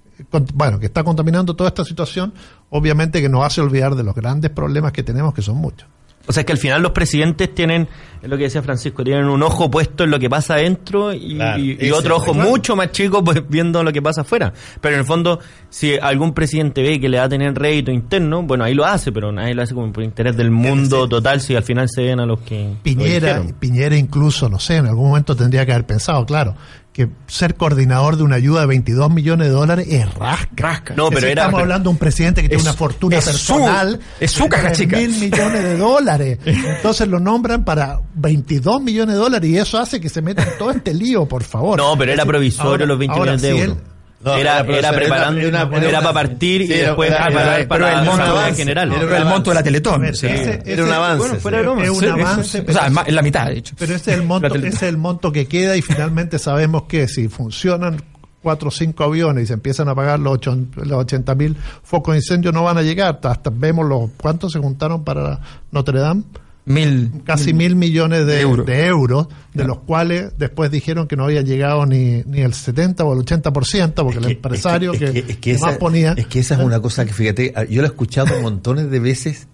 bueno, que está contaminando toda esta situación, obviamente que nos hace olvidar de los grandes problemas que tenemos, que son muchos. O sea, es que al final los presidentes tienen, es lo que decía Francisco, tienen un ojo puesto en lo que pasa adentro y, Claro, y- y ese otro ojo mucho más chico pues, viendo lo que pasa afuera. Pero en el fondo, si algún presidente ve que le va a tener rédito interno, bueno, ahí lo hace, pero nadie lo hace como por interés del mundo total si al final se ven a los que... Piñera. Piñera incluso, no sé, en algún momento tendría que haber pensado, claro, que ser coordinador de una ayuda de 22 millones de dólares es rasca. Rasca. No, Es pero era- Estamos hablando de un presidente que tiene una fortuna es su- personal. es su caja 3 chica. mil millones de dólares. Entonces lo nombran para 22 millones de dólares y eso hace que se meta en todo este lío, por favor. No, pero era provisorio ahora- los 20 ahora, millones de si euros. él- No, era, era- preparando, era era, una- era- para partir y sí, después era- para, era- para pero el monto- Asamblea general. era Era el monto de la Teletón. Ese- sí. ese- Era un avance, bueno, fuera de sí. broma. Es un Sí, avance, o pero- sea, es la mitad, de hecho. Pero ese es el monto, ese es el monto que queda y finalmente sabemos que si funcionan cuatro o cinco aviones y se empiezan a pagar los, ocho- los 80 mil focos de incendio no van a llegar. Hasta vemos los cuántos se juntaron para Notre Dame. Mil. Casi mil millones de, de euros. de euros, de los cuales después dijeron que no había llegado ni, ni el 70 o el 80%, porque el Es que- empresario es que, es que que esa, más ponía... es que esa es una cosa que fíjate ah, yo lo he escuchado montones de veces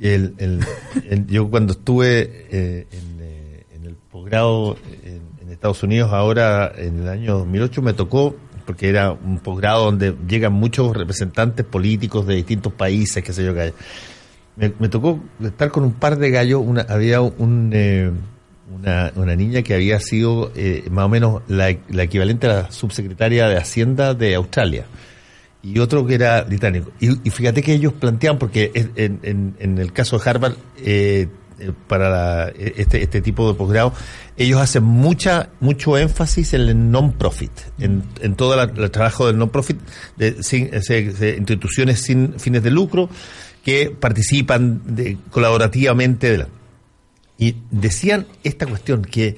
el, el- el- yo cuando estuve eh, en, eh, en el posgrado en, en Estados Unidos ahora en el año 2008 me tocó porque era un posgrado donde llegan muchos representantes políticos de distintos países qué sé yo que me, tocó estar con un par de gallos una, había un eh, una, una niña que había sido eh, más o menos la, la equivalente a la subsecretaria de Hacienda de Australia y otro que era británico. Y, y fíjate que ellos planteaban, porque en, el caso de Harvard, eh, eh, para la- este, este tipo de posgrado, ellos hacen mucha mucho énfasis en el non-profit, en, en todo el trabajo del non-profit, de, se- instituciones sin fines de lucro que participan de- colaborativamente de la, y decían esta cuestión que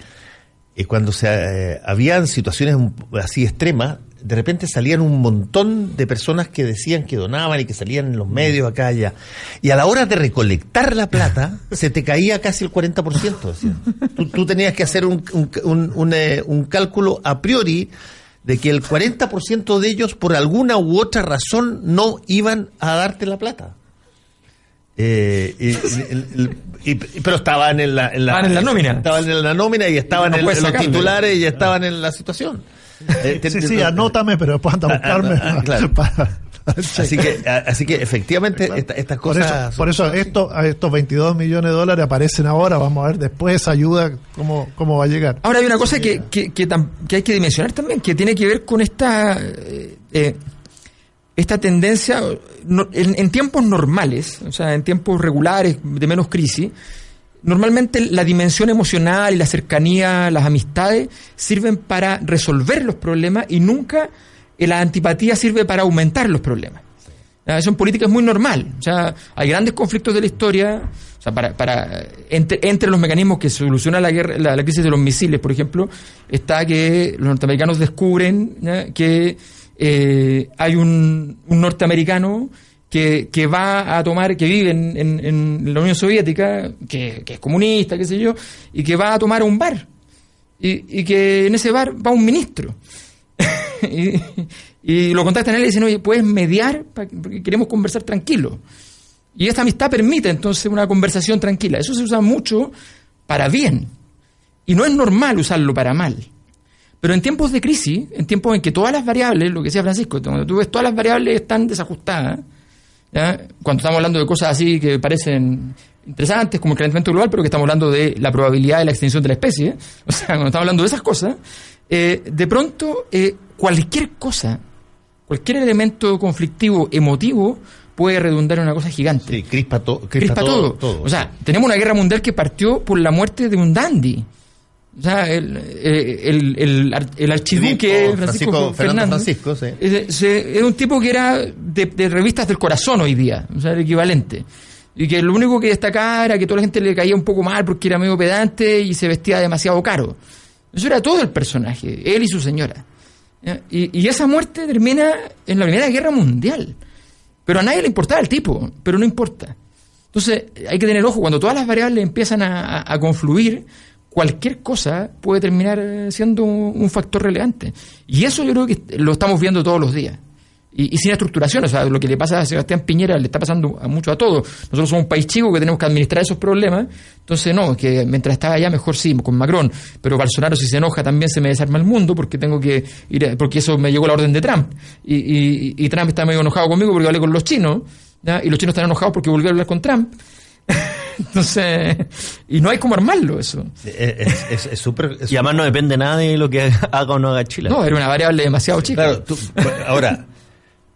eh, cuando se eh, habían situaciones así extremas, de repente salían un montón de personas que decían que donaban y que salían en los medios acá allá. Y a la hora de recolectar la plata, se te caía casi el 40%. decían. Tú, tú tenías que hacer un, un, un- un, eh, un cálculo a priori de que el 40% de ellos, por alguna u otra razón, no iban a darte la plata. Eh, y- y- y- y- pero estaban en la, en la, Estaban en la nómina. Estaban en la nómina y estaban No en, en los titulares y estaban en la situación. Eh, te- Sí, te- sí, anótame, pero después anda a buscarme. Ah, ah, claro. para- para el Así que, así que efectivamente esta- estas Por cosas. eso, por eso esto, a estos 22 millones de dólares aparecen ahora. Vamos a ver después esa ayuda cómo, cómo va a llegar. Ahora hay una cosa que, que, que hay que dimensionar también, que tiene que ver con esta, eh, eh, esta tendencia no- en, tiempos normales, o sea, en tiempos regulares, de menos crisis, normalmente la dimensión emocional y la cercanía, las amistades, sirven para resolver los problemas y nunca eh, la antipatía sirve para aumentar los problemas. Eso en política es muy normal. O sea, hay grandes conflictos de la historia. O sea, para, para, entre, entre los mecanismos que solucionan la, guerra, la, crisis de los misiles, por ejemplo, está que los norteamericanos descubren que eh, hay un, un norteamericano que, va a tomar, que vive en, en- la Unión Soviética, que, es comunista, qué sé yo, y que va a tomar un bar. Y, que en ese bar va un ministro. y, lo contactan a él y dicen, oye, ¿puedes mediar? Porque queremos conversar tranquilo. Y esta amistad permite entonces una conversación tranquila. Eso se usa mucho para bien. Y no es normal usarlo para mal. Pero en tiempos de crisis, en tiempos en que todas las variables, lo que decía Francisco, cuando tú ves todas las variables están desajustadas, ¿ya? cuando estamos hablando de cosas así que parecen interesantes, como el calentamiento global, pero que estamos hablando de la probabilidad de la extinción de la especie, o sea, cuando estamos hablando de esas cosas, eh, de pronto eh, cualquier cosa, cualquier elemento conflictivo, emotivo, puede redundar en una cosa gigante Sí, crispa, to- crispa crispa todo, todo. O sea, tenemos una guerra mundial que partió por la muerte de un dandy. O sea, el, eh, el, el, el archiduque Francisco- Francisco, Fernando Francisco, sí. era un tipo que era de, de revistas del corazón hoy día, o sea, el equivalente. Y que lo único que destacaba era que toda la gente le caía un poco mal porque era medio pedante y se vestía demasiado caro. Eso era todo el personaje, él y su señora. Y, y, esa muerte termina en la Primera Guerra Mundial. Pero a nadie le importaba el tipo, pero no importa. Entonces hay que tener ojo, cuando todas las variables empiezan a, a confluir, cualquier cosa puede terminar siendo un factor relevante. Y eso yo creo que lo estamos viendo todos los días y, sin estructuración. O sea, lo que le pasa a Sebastián Piñera le está pasando a mucho a todos. Nosotros somos un país chico que tenemos que administrar esos problemas. Entonces, no, que mientras estaba allá, mejor sí, con Macron. Pero Bolsonaro, si se enoja, también se me desarma el mundo porque tengo que ir, porque eso me llegó la orden de Trump. Y, y, Trump está medio enojado conmigo porque hablé con los chinos. Y los chinos están enojados porque volví a hablar con Trump. Entonces, y no hay como armarlo eso. Es súper. y además no depende nada de lo que haga o no haga Chile. No, era una variable demasiado chica. Claro, ahora,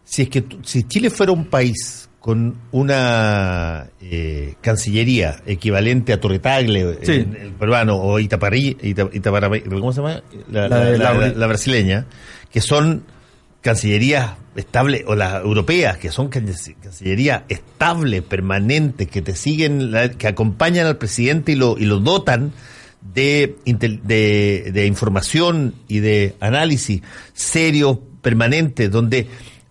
si es que si Chile fuera un país con una eh, cancillería equivalente a Torretagle, el peruano, o Itaparí, ¿cómo se llama? La, brasileña, que son cancillerías estables, o las europeas, que son cancillerías estables, permanentes, que te siguen, que acompañan al presidente y lo, y lo dotan de, de, información y de análisis serio, permanente, donde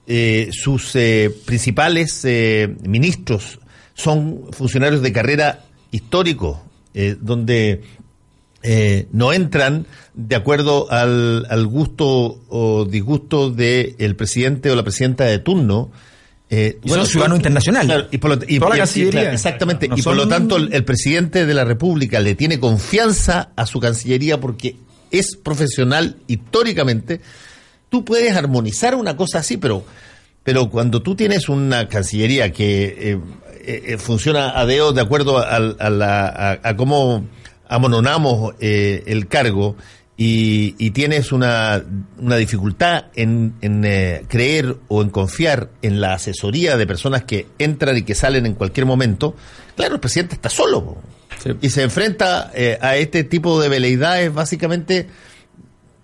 eh, sus eh, principales eh, ministros son funcionarios de carrera histórico, donde no entran de acuerdo al, al gusto o disgusto del presidente o la presidenta de turno. y son ciudadanos internacionales. y por lo, exactamente. y por lo tanto, el, el presidente de la República le tiene confianza a su Cancillería porque es profesional históricamente tú puedes armonizar una cosa así, pero, pero cuando tú tienes una cancillería que eh, eh, eh, funciona a de acuerdo a, a, a, cómo amononamos el cargo y, tienes una, una, dificultad en, en creer o en confiar en la asesoría de personas que entran y que salen en cualquier momento, claro, el presidente está solo y se enfrenta a este tipo de veleidades básicamente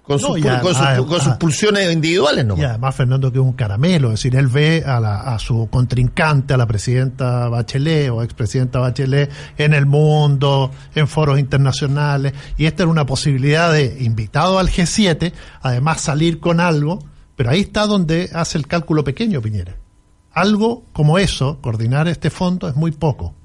con, sus, pulsiones individuales, ¿no? Y además Fernando que es un caramelo, es decir, él ve a, la, a su contrincante, a la presidenta Bachelet o expresidenta Bachelet en el mundo, en foros internacionales, y esta era una posibilidad de, invitado al G7, además salir con algo, pero ahí está donde hace el cálculo pequeño Piñera. Algo como eso, coordinar este fondo es muy poco,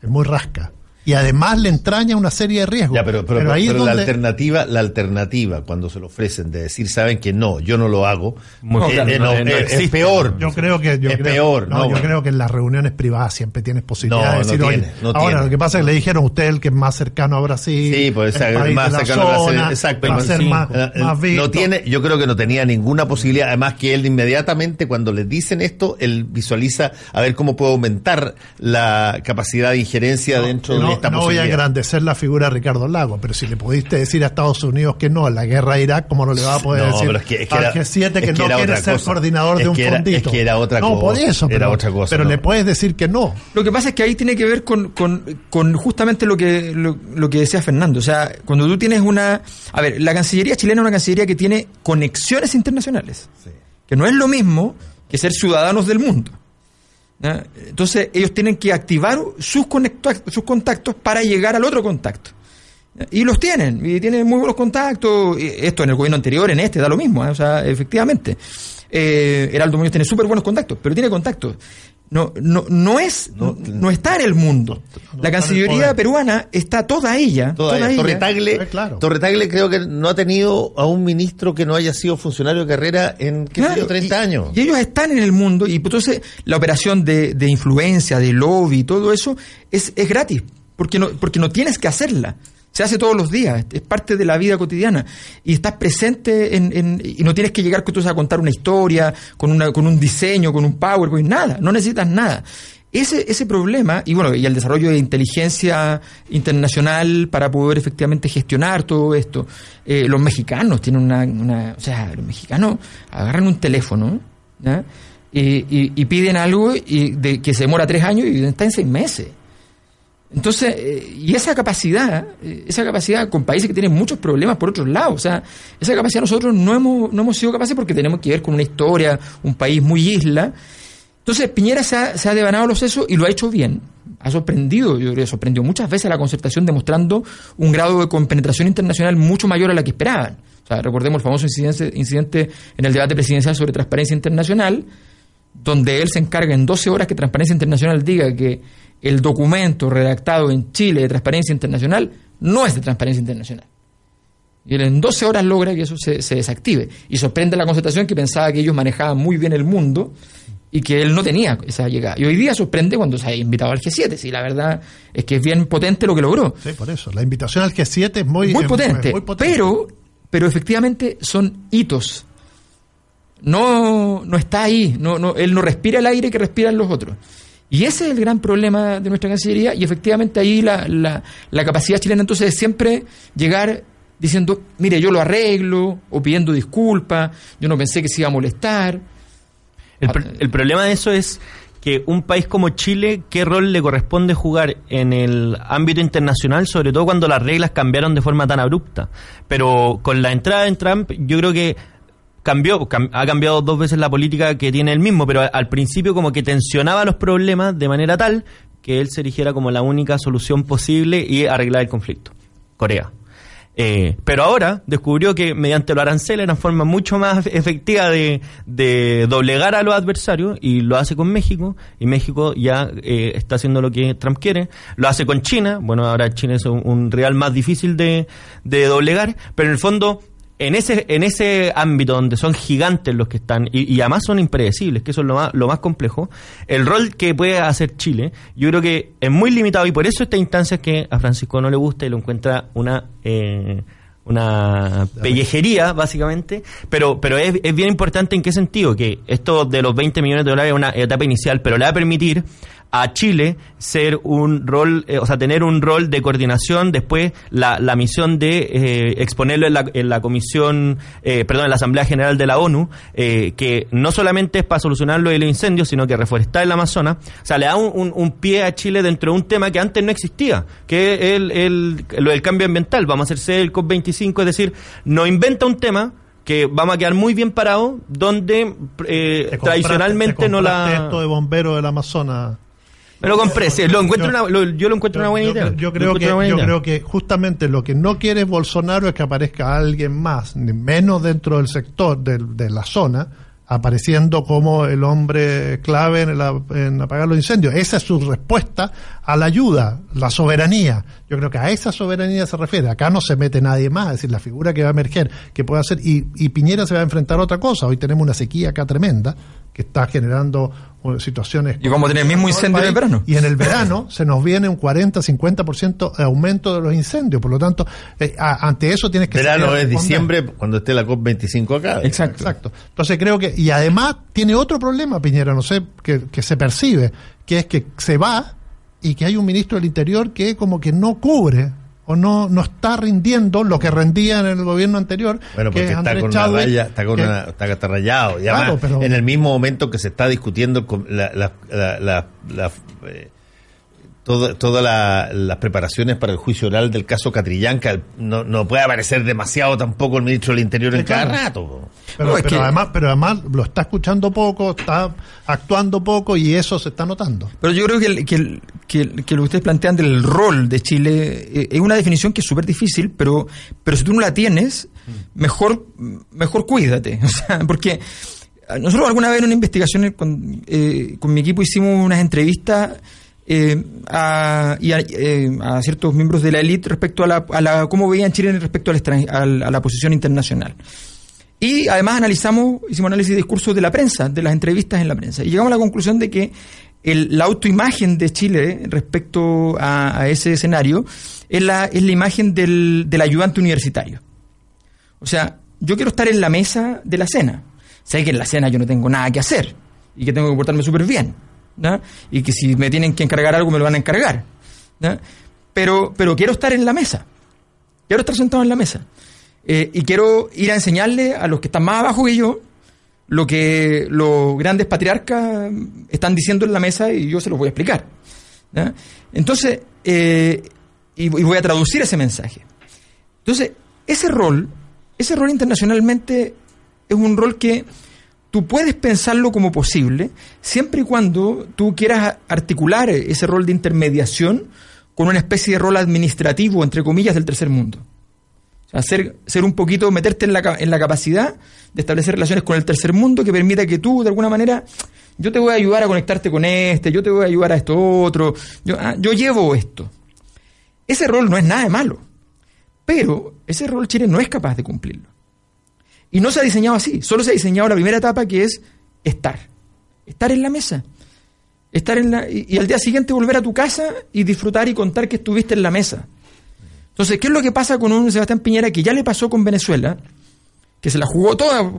es muy rasca y además le entraña una serie de riesgos. pero, pero, ahí la alternativa, la alternativa cuando se lo ofrecen de decir saben que no, yo no lo hago, es, peor. Yo creo que yo es creo, peor. No, yo creo que en las reuniones privadas siempre tienes posibilidad de decir, oye, ahora lo que pasa es que le dijeron usted el que es más cercano a Brasil, sí, pues, el más cercano a Brasil, exacto, va a ser más, eh, más No tiene, yo creo que no tenía ninguna posibilidad, además que él inmediatamente cuando le dicen esto, él visualiza a ver cómo puede aumentar la capacidad de ingerencia dentro de no voy a engrandecer la figura de Ricardo Lago, pero si le pudiste decir a Estados Unidos que no, la guerra de Irak, ¿cómo no le va a poder decir pero es que, al G7 que, no quiere ser coordinador de un fondito? Es que era otra no, por eso, era pero, otra cosa, pero le puedes decir que no. Lo que pasa es que ahí tiene que ver con, con, justamente lo que, lo, que decía Fernando. O sea, cuando tú tienes una... A ver, la Cancillería chilena es una Cancillería que tiene conexiones internacionales, que no es lo mismo que ser ciudadanos del mundo. Entonces ellos tienen que activar sus, sus contactos para llegar al otro contacto. Y los tienen, y tienen muy buenos contactos. Esto en el gobierno anterior, en este, da lo mismo. ¿eh? O sea, efectivamente. Eh, Heraldo Muñoz tiene súper buenos contactos, pero tiene contactos no, no, no es, no, está en el mundo. la Cancillería peruana está toda ella. Toda, Torretagle, eh, Torretagle creo que no ha tenido a un ministro que no haya sido funcionario de carrera en ¿qué 30 años. Y ellos están en el mundo y entonces la operación de, de influencia, de lobby, y todo eso es, es gratis, porque no, porque no tienes que hacerla se hace todos los días, es parte de la vida cotidiana. Y estás presente en, y no tienes que llegar tú a contar una historia, con, una, con un diseño, con un PowerPoint, nada, no necesitas nada. Ese, ese problema, y bueno, y el desarrollo de inteligencia internacional para poder efectivamente gestionar todo esto. Eh, los mexicanos tienen una, o sea, los mexicanos agarran un teléfono y, y, piden algo y de, que se demora tres años y está en seis meses. Entonces, eh, y esa capacidad, eh, esa capacidad con países que tienen muchos problemas por otros lados, o sea, esa capacidad nosotros no hemos, no hemos sido capaces porque tenemos que ver con una historia, un país muy isla, Entonces Piñera se ha, se ha devanado los sesos y lo ha hecho bien. Ha sorprendido, yo creo sorprendió muchas veces la concertación demostrando un grado de compenetración internacional mucho mayor a la que esperaban. O sea, recordemos el famoso incidente, incidente en el debate presidencial sobre transparencia internacional, donde él se encarga en 12 horas que Transparencia Internacional diga que el documento redactado en Chile de Transparencia Internacional no es de Transparencia Internacional. Y él en 12 horas logra que eso se, se desactive. Y sorprende la concertación que pensaba que ellos manejaban muy bien el mundo y que él no tenía esa llegada. Y hoy día sorprende cuando se ha invitado al G7. Sí, la verdad es que es bien potente lo que logró. Sí, por eso. La invitación al G7 es muy, Muy es potente, muy potente. Pero, pero efectivamente son hitos. No, no está ahí. No, no, él no respira el aire que respiran los otros. Y ese es el gran problema de nuestra Cancillería. Y efectivamente ahí la, la, capacidad chilena entonces es siempre llegar diciendo, mire, yo lo arreglo, o pidiendo disculpas, yo no pensé que se iba a molestar. El, el problema de eso es que un país como Chile, ¿qué rol le corresponde jugar en el ámbito internacional, sobre todo cuando las reglas cambiaron de forma tan abrupta? Pero con la entrada en Trump, yo creo que cambió, cam- ha cambiado dos veces la política que tiene él mismo, pero al principio como que tensionaba los problemas de manera tal que él se erigiera como la única solución posible y arreglar el conflicto. Corea. Eh, pero ahora descubrió que mediante los aranceles era una forma mucho más efectiva de, de doblegar a los adversarios y lo hace con México y México ya eh, está haciendo lo que Trump quiere, lo hace con China, bueno ahora China es un, un rival más difícil de, de doblegar, pero en el fondo en ese, en ese ámbito donde son gigantes los que están y, además son impredecibles, que eso es lo más, lo más complejo, el rol que puede hacer Chile, yo creo que es muy limitado y por eso esta instancia es que a Francisco no le gusta y lo encuentra una eh, una pellejería, básicamente, pero, pero es, es bien importante en qué sentido, que esto de los 20 millones de dólares es una etapa inicial, pero le va a permitir a Chile ser un rol, eh, o sea, tener un rol de coordinación, después la, la misión de eh, exponerlo en la, en la comisión, eh, perdón, en la Asamblea General de la ONU, eh, que no solamente es para solucionar lo de los incendios, sino que reforestar el Amazonas, o sea, le da un, un- un pie a Chile dentro de un tema que antes no existía, que es el, el, lo del cambio ambiental, vamos a hacerse el COP25, es decir, no inventa un tema que vamos a quedar muy bien parados, donde eh, tradicionalmente te no la... esto de bombero del Amazonas. Me lo compré, sí, lo encuentro una, lo- yo lo encuentro una buena yo, idea. Yo creo, que, yo creo que justamente lo que no quiere Bolsonaro es que aparezca alguien más, ni menos dentro del sector, del- de, la zona, apareciendo como el hombre clave en, la- en apagar los incendios. Esa es su respuesta a la ayuda, la soberanía. Yo creo que a esa soberanía se refiere. Acá no se mete nadie más, es decir, la figura que va a emerger, que puede hacer, y, y Piñera se va a enfrentar a otra cosa. Hoy tenemos una sequía acá tremenda, que está generando situaciones... Y vamos a tener el mismo incendio en el verano. Y en el verano se nos viene un 40-50% de aumento de los incendios. Por lo tanto, eh, a- ante eso tienes que Verano es diciembre cuando esté la COP25 acá. Exacto. Exacto. Entonces creo que, y además tiene otro problema, Piñera, no sé, que, que se percibe, que es que se va y que hay un ministro del Interior que como que no cubre o no, no está rindiendo lo que rendía en el gobierno anterior. Bueno, que porque es está con Chadwick, una raya, está con que- una, está, está rayado. Y Claro, además, pero- en el mismo momento que se está discutiendo la, la, la, la- eh, todas la- las preparaciones para el juicio oral del caso Catrillanca, no, no puede aparecer demasiado tampoco el ministro del Interior en Sí, cada claro. rato. Pero, No, es pero que- además, pero además lo está escuchando poco, está actuando poco y eso se está notando. Pero yo creo que, el- que, el- que, el- que lo que ustedes plantean del rol de Chile eh, es una definición que es súper difícil, pero, pero si tú no la tienes, mejor, mejor cuídate. O sea, porque nosotros alguna vez en una investigación con, eh, con mi equipo hicimos unas entrevistas eh, a, y eh, a ciertos miembros de la élite respecto a la, cómo veían Chile respecto a la posición internacional. Y además analizamos, hicimos análisis de discursos de la prensa, de las entrevistas en la prensa, y llegamos a la conclusión de que el- la autoimagen de Chile respecto a, a ese escenario es la, es la imagen del, del ayudante universitario. O sea, yo quiero estar en la mesa de la cena. Sé que en la cena yo no tengo nada que hacer y que tengo que portarme súper bien. Y que si me tienen que encargar algo me lo van a encargar. Pero, pero quiero estar en la mesa. Quiero estar sentado en la mesa. Eh, y quiero ir a enseñarle a los que están más abajo que yo lo que los grandes patriarcas están diciendo en la mesa y yo se los voy a explicar. Entonces, eh, y voy a traducir ese mensaje. Entonces, ese rol, ese rol internacionalmente es un rol que tú puedes pensarlo como posible siempre y cuando tú quieras articular ese rol de intermediación con una especie de rol administrativo, entre comillas, del tercer mundo. O sea, ser, un poquito, meterte en la, en la capacidad de establecer relaciones con el tercer mundo que permita que tú, de alguna manera, yo te voy a ayudar a conectarte con este, yo te voy a ayudar a esto otro, yo, ah, yo llevo esto. Ese rol no es nada de malo, pero ese rol Chile no es capaz de cumplirlo. Y no se ha diseñado así, solo se ha diseñado la primera etapa que es estar, estar en la mesa. Estar en la, y, y al día siguiente volver a tu casa y disfrutar y contar que estuviste en la mesa. Entonces, ¿qué es lo que pasa con un Sebastián Piñera que ya le pasó con Venezuela? Que se la jugó toda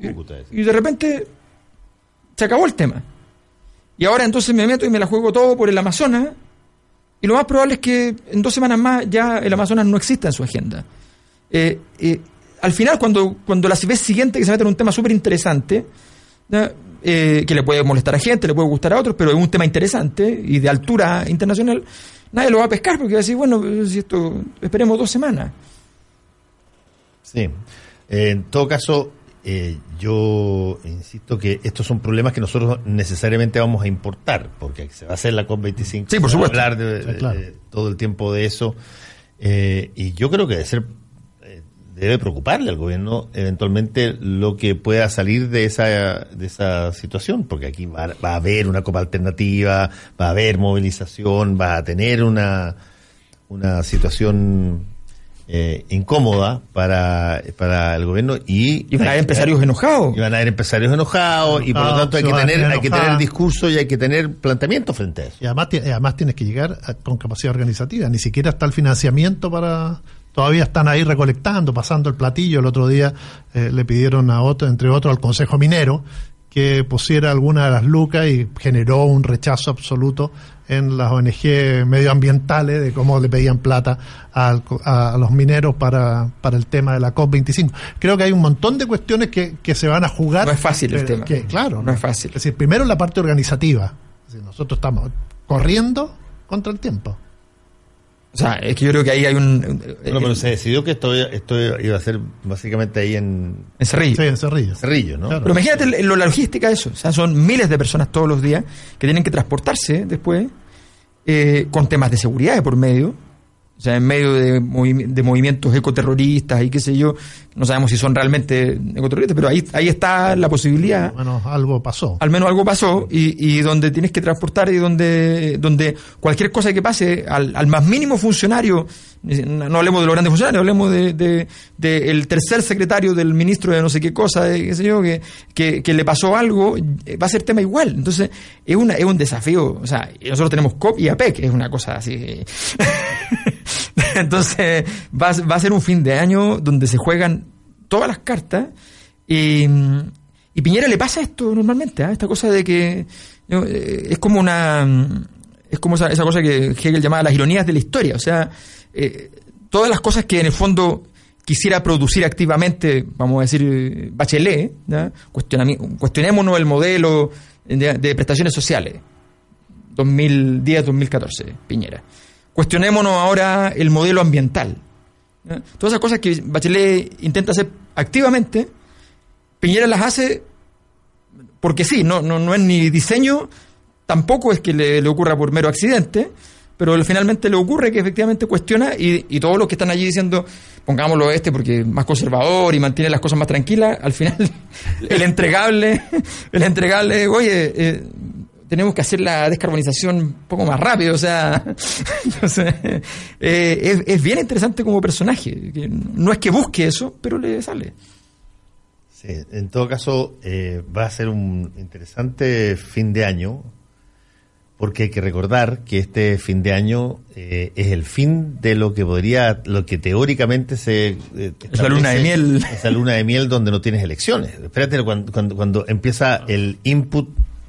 y, y de repente se acabó el tema. Y ahora entonces me meto y me la juego todo por el Amazonas y lo más probable es que en dos semanas más ya el Amazonas no exista en su agenda. Eh, eh, al final, cuando, cuando la vez siguiente que se mete en un tema súper interesante. Eh, que le puede molestar a gente, le puede gustar a otros, pero es un tema interesante y de altura internacional, nadie lo va a pescar porque va a decir, bueno, si esto, esperemos dos semanas. Sí. Eh, en todo caso, eh, yo insisto que estos son problemas que nosotros necesariamente vamos a importar, porque se va a hacer la COP25. Sí, por se va a supuesto. hablar de, Sí, claro. de- todo el tiempo de eso. Eh, y yo creo que debe ser debe preocuparle al gobierno eventualmente lo que pueda salir de esa de esa situación, porque aquí va, va a haber una copa alternativa, va a haber movilización, va a tener una una situación eh, incómoda para, para el gobierno y, Y van a haber empresarios enojados. y van a haber empresarios enojados y por lo tanto hay que tener hay que tener discurso y hay que tener planteamiento frente a eso. Y además, además tienes que llegar a- con capacidad organizativa. Ni siquiera está el financiamiento para... Todavía están ahí recolectando, pasando el platillo. El otro día eh, le pidieron a otro, entre otros al Consejo Minero, que pusiera alguna de las lucas y generó un rechazo absoluto en las ONG medioambientales de cómo le pedían plata a, a los mineros para, para el tema de la COP25. Creo que hay un montón de cuestiones que, que se van a jugar. No es fácil el pero tema. que, claro, No es fácil. Es decir, primero la parte organizativa. Es decir, nosotros estamos corriendo contra el tiempo. O sea, es que yo creo que ahí hay un... Bueno, pero se decidió que esto, esto iba a ser básicamente ahí en en Cerrillo. Sí, en Cerrillo. Cerrillo, ¿no? Claro. Pero imagínate lo- la logística de eso. O sea, son miles de personas todos los días que tienen que transportarse después eh, con temas de seguridad de por medio. O sea, en medio de, movi- de movimientos ecoterroristas y qué sé yo. No sabemos si son realmente ecoterroristas, pero ahí, ahí está la posibilidad. Bueno, algo pasó. Al menos algo pasó y, y donde tienes que transportar y donde, donde cualquier cosa que pase al, al más mínimo funcionario, no hablemos de los grandes funcionarios, hablemos de, de- de el tercer secretario del ministro de no sé qué cosa, de qué sé yo, que, que, que le pasó algo, eh, va a ser tema igual. Entonces, es, una, es un desafío. O sea, nosotros tenemos COP y APEC, es una cosa así. Entonces, va, va a ser un fin de año donde se juegan todas las cartas y, y Piñera le pasa esto normalmente, ¿ah? esta cosa de que eh, es como una es como esa, esa cosa que Hegel llamaba las ironías de la historia, o sea, eh, todas las cosas que en el fondo quisiera producir activamente, vamos a decir, Bachelet. Cuestionami- cuestionémonos el modelo de, de prestaciones sociales, 2010-2014, Piñera. Cuestionémonos ahora el modelo ambiental. Todas esas cosas que Bachelet intenta hacer activamente, Piñera las hace porque sí, no, no, no es ni diseño, tampoco es que le, le ocurra por mero accidente, pero finalmente le ocurre que efectivamente cuestiona y, y todos los que están allí diciendo, pongámoslo este porque es más conservador y mantiene las cosas más tranquilas, al final el entregable, el entregable, oye, eh, tenemos que hacer la descarbonización un poco más rápido, o sea, entonces, eh, es, es bien interesante como personaje, que no es que busque eso, pero le sale. Sí, en todo caso, eh, va a ser un interesante fin de año, porque hay que recordar que este fin de año eh, es el fin de lo que podría, lo que teóricamente se... eh, Es la luna de miel. Esa luna de miel donde no tienes elecciones. Espérate cuando, cuando, cuando empieza el input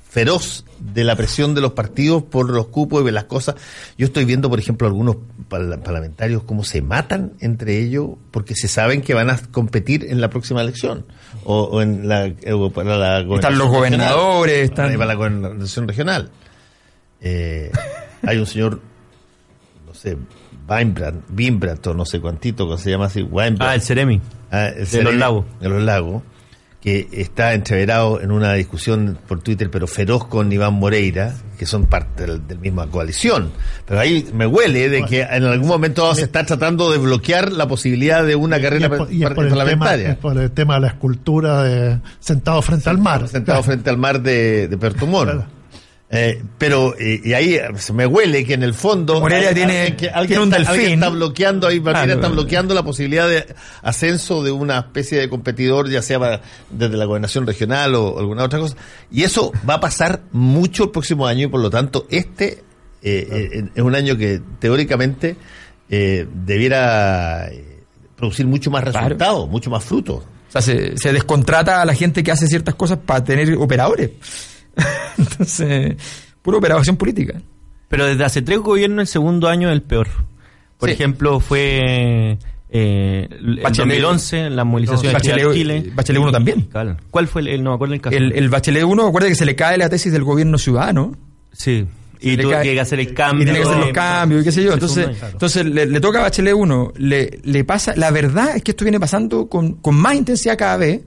feroz de la presión de los partidos por los cupos y de las cosas. Yo estoy viendo, por ejemplo, algunos parla- parlamentarios cómo se matan entre ellos porque se saben que van a competir en la próxima elección o, o en la, eh, o para la Están los gobernadores, regional, están- para la gobernación regional. Eh, hay un señor, no sé, Weinbrand, Weinbrand o no sé cuántito, que se llama así. Ah, el Ceremi. Ah, el De Ceremi, los lagos. De los lagos. Que está entreverado en una discusión por Twitter, pero feroz con Iván Moreira, que son parte de la misma coalición. Pero ahí me huele de que en algún momento se está tratando de bloquear la posibilidad de una carrera parlamentaria. por el tema de la escultura de sentado frente al mar. Sentado frente al mar de, de Pertumón. Eh, pero eh, y ahí se me huele que en el fondo Morelia tiene, que alguien, un está, está bloqueando ahí está bloqueando la posibilidad de ascenso de una especie de competidor ya sea desde la gobernación regional o alguna otra cosa. Y eso va a pasar mucho el próximo año y por lo tanto este eh, es un año que teóricamente debiera producir mucho más resultados mucho más frutos. O sea se, se descontrata a la gente que hace ciertas cosas para tener operadores Entonces, pura operación política. Pero desde hace tres gobiernos el segundo año es el peor. Por ejemplo, fue eh, en 2011 la movilización de Chile. Bachelet 1 también. ¿Cuál fue el, no me acuerdo el caso? El, Bachelet 1, acuérdate que se le cae la tesis del gobierno ciudadano. Sí. Y tuvo que hacer el cambio. Y tiene que hacer los cambios y qué sé yo. Entonces, entonces le, toca a Bachelet 1, le, le pasa, la verdad es que esto viene pasando con, con más intensidad cada vez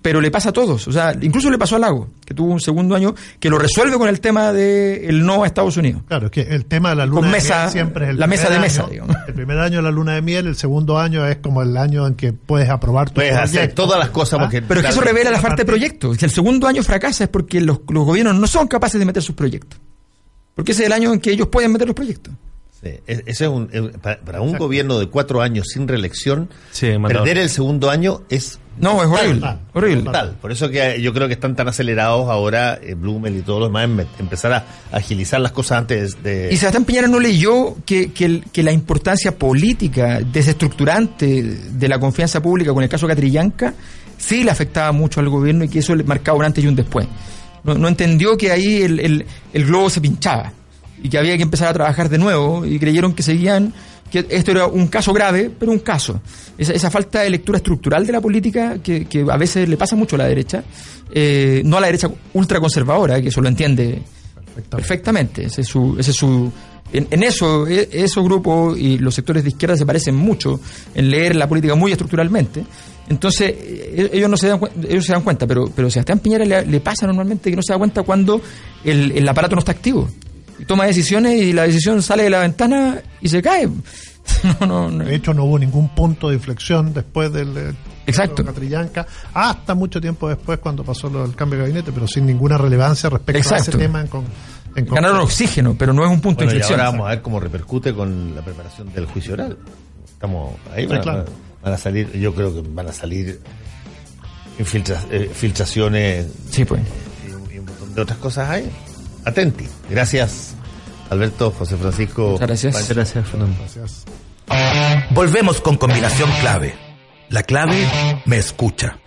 pero le pasa a todos. O sea, incluso le pasó a Lago, que tuvo un segundo año que lo resuelve con el tema del el no a Estados Unidos. Claro, es que el tema de la luna de miel siempre es el La mesa de mesa, digamos. El primer año la luna de miel, el segundo año es como el año en que puedes aprobar tu Puedes hacer todas las cosas. Porque pero es que eso revela la falta de proyectos. Si el segundo año fracasa es porque los, los gobiernos no son capaces de meter sus proyectos. Porque ese es el año en que ellos pueden meter los proyectos. Sí, ese es un, para, un gobierno de cuatro años sin reelección, perder el segundo año es no, es horrible. horrible. Por eso que yo creo que están tan acelerados ahora eh, Blumel y todos los demás en empezar a agilizar las cosas antes de... Y Sebastián Piñera no leyó que, que, que, la importancia política desestructurante de la confianza pública con el caso Catrillanca sí le afectaba mucho al gobierno y que eso le marcaba un antes y un después. No, no entendió que ahí el, el, el globo se pinchaba y que había que empezar a trabajar de nuevo y creyeron que seguían que esto era un caso grave, pero un caso. Esa, esa falta de lectura estructural de la política que, que a veces le pasa mucho a la derecha, eh, no a la derecha ultraconservadora, que eso lo entiende perfectamente. Ese es su, ese es su, en, eso, e, esos grupos y los sectores de izquierda se parecen mucho en leer la política muy estructuralmente. Entonces, e, ellos no se dan, ellos se dan cuenta, pero, pero Sebastián Piñera le, le, pasa normalmente que no se da cuenta cuando el, el aparato no está activo toma decisiones y la decisión sale de la ventana y se cae. De hecho, no hubo ningún punto de inflexión después del Exacto. Catrillanca, hasta mucho tiempo después cuando pasó el cambio de gabinete, pero sin ninguna relevancia respecto a ese tema en, Ganaron oxígeno, pero no es un punto de inflexión. ahora vamos a ver cómo repercute con la preparación del juicio oral. Estamos ahí, van, van, a salir, yo creo que van a salir eh, filtraciones sí, pues. y un montón de otras cosas ahí. Atenti. Gracias, Alberto, José Francisco. gracias. Gracias, Fernando. Gracias. Volvemos con combinación clave. La clave me escucha.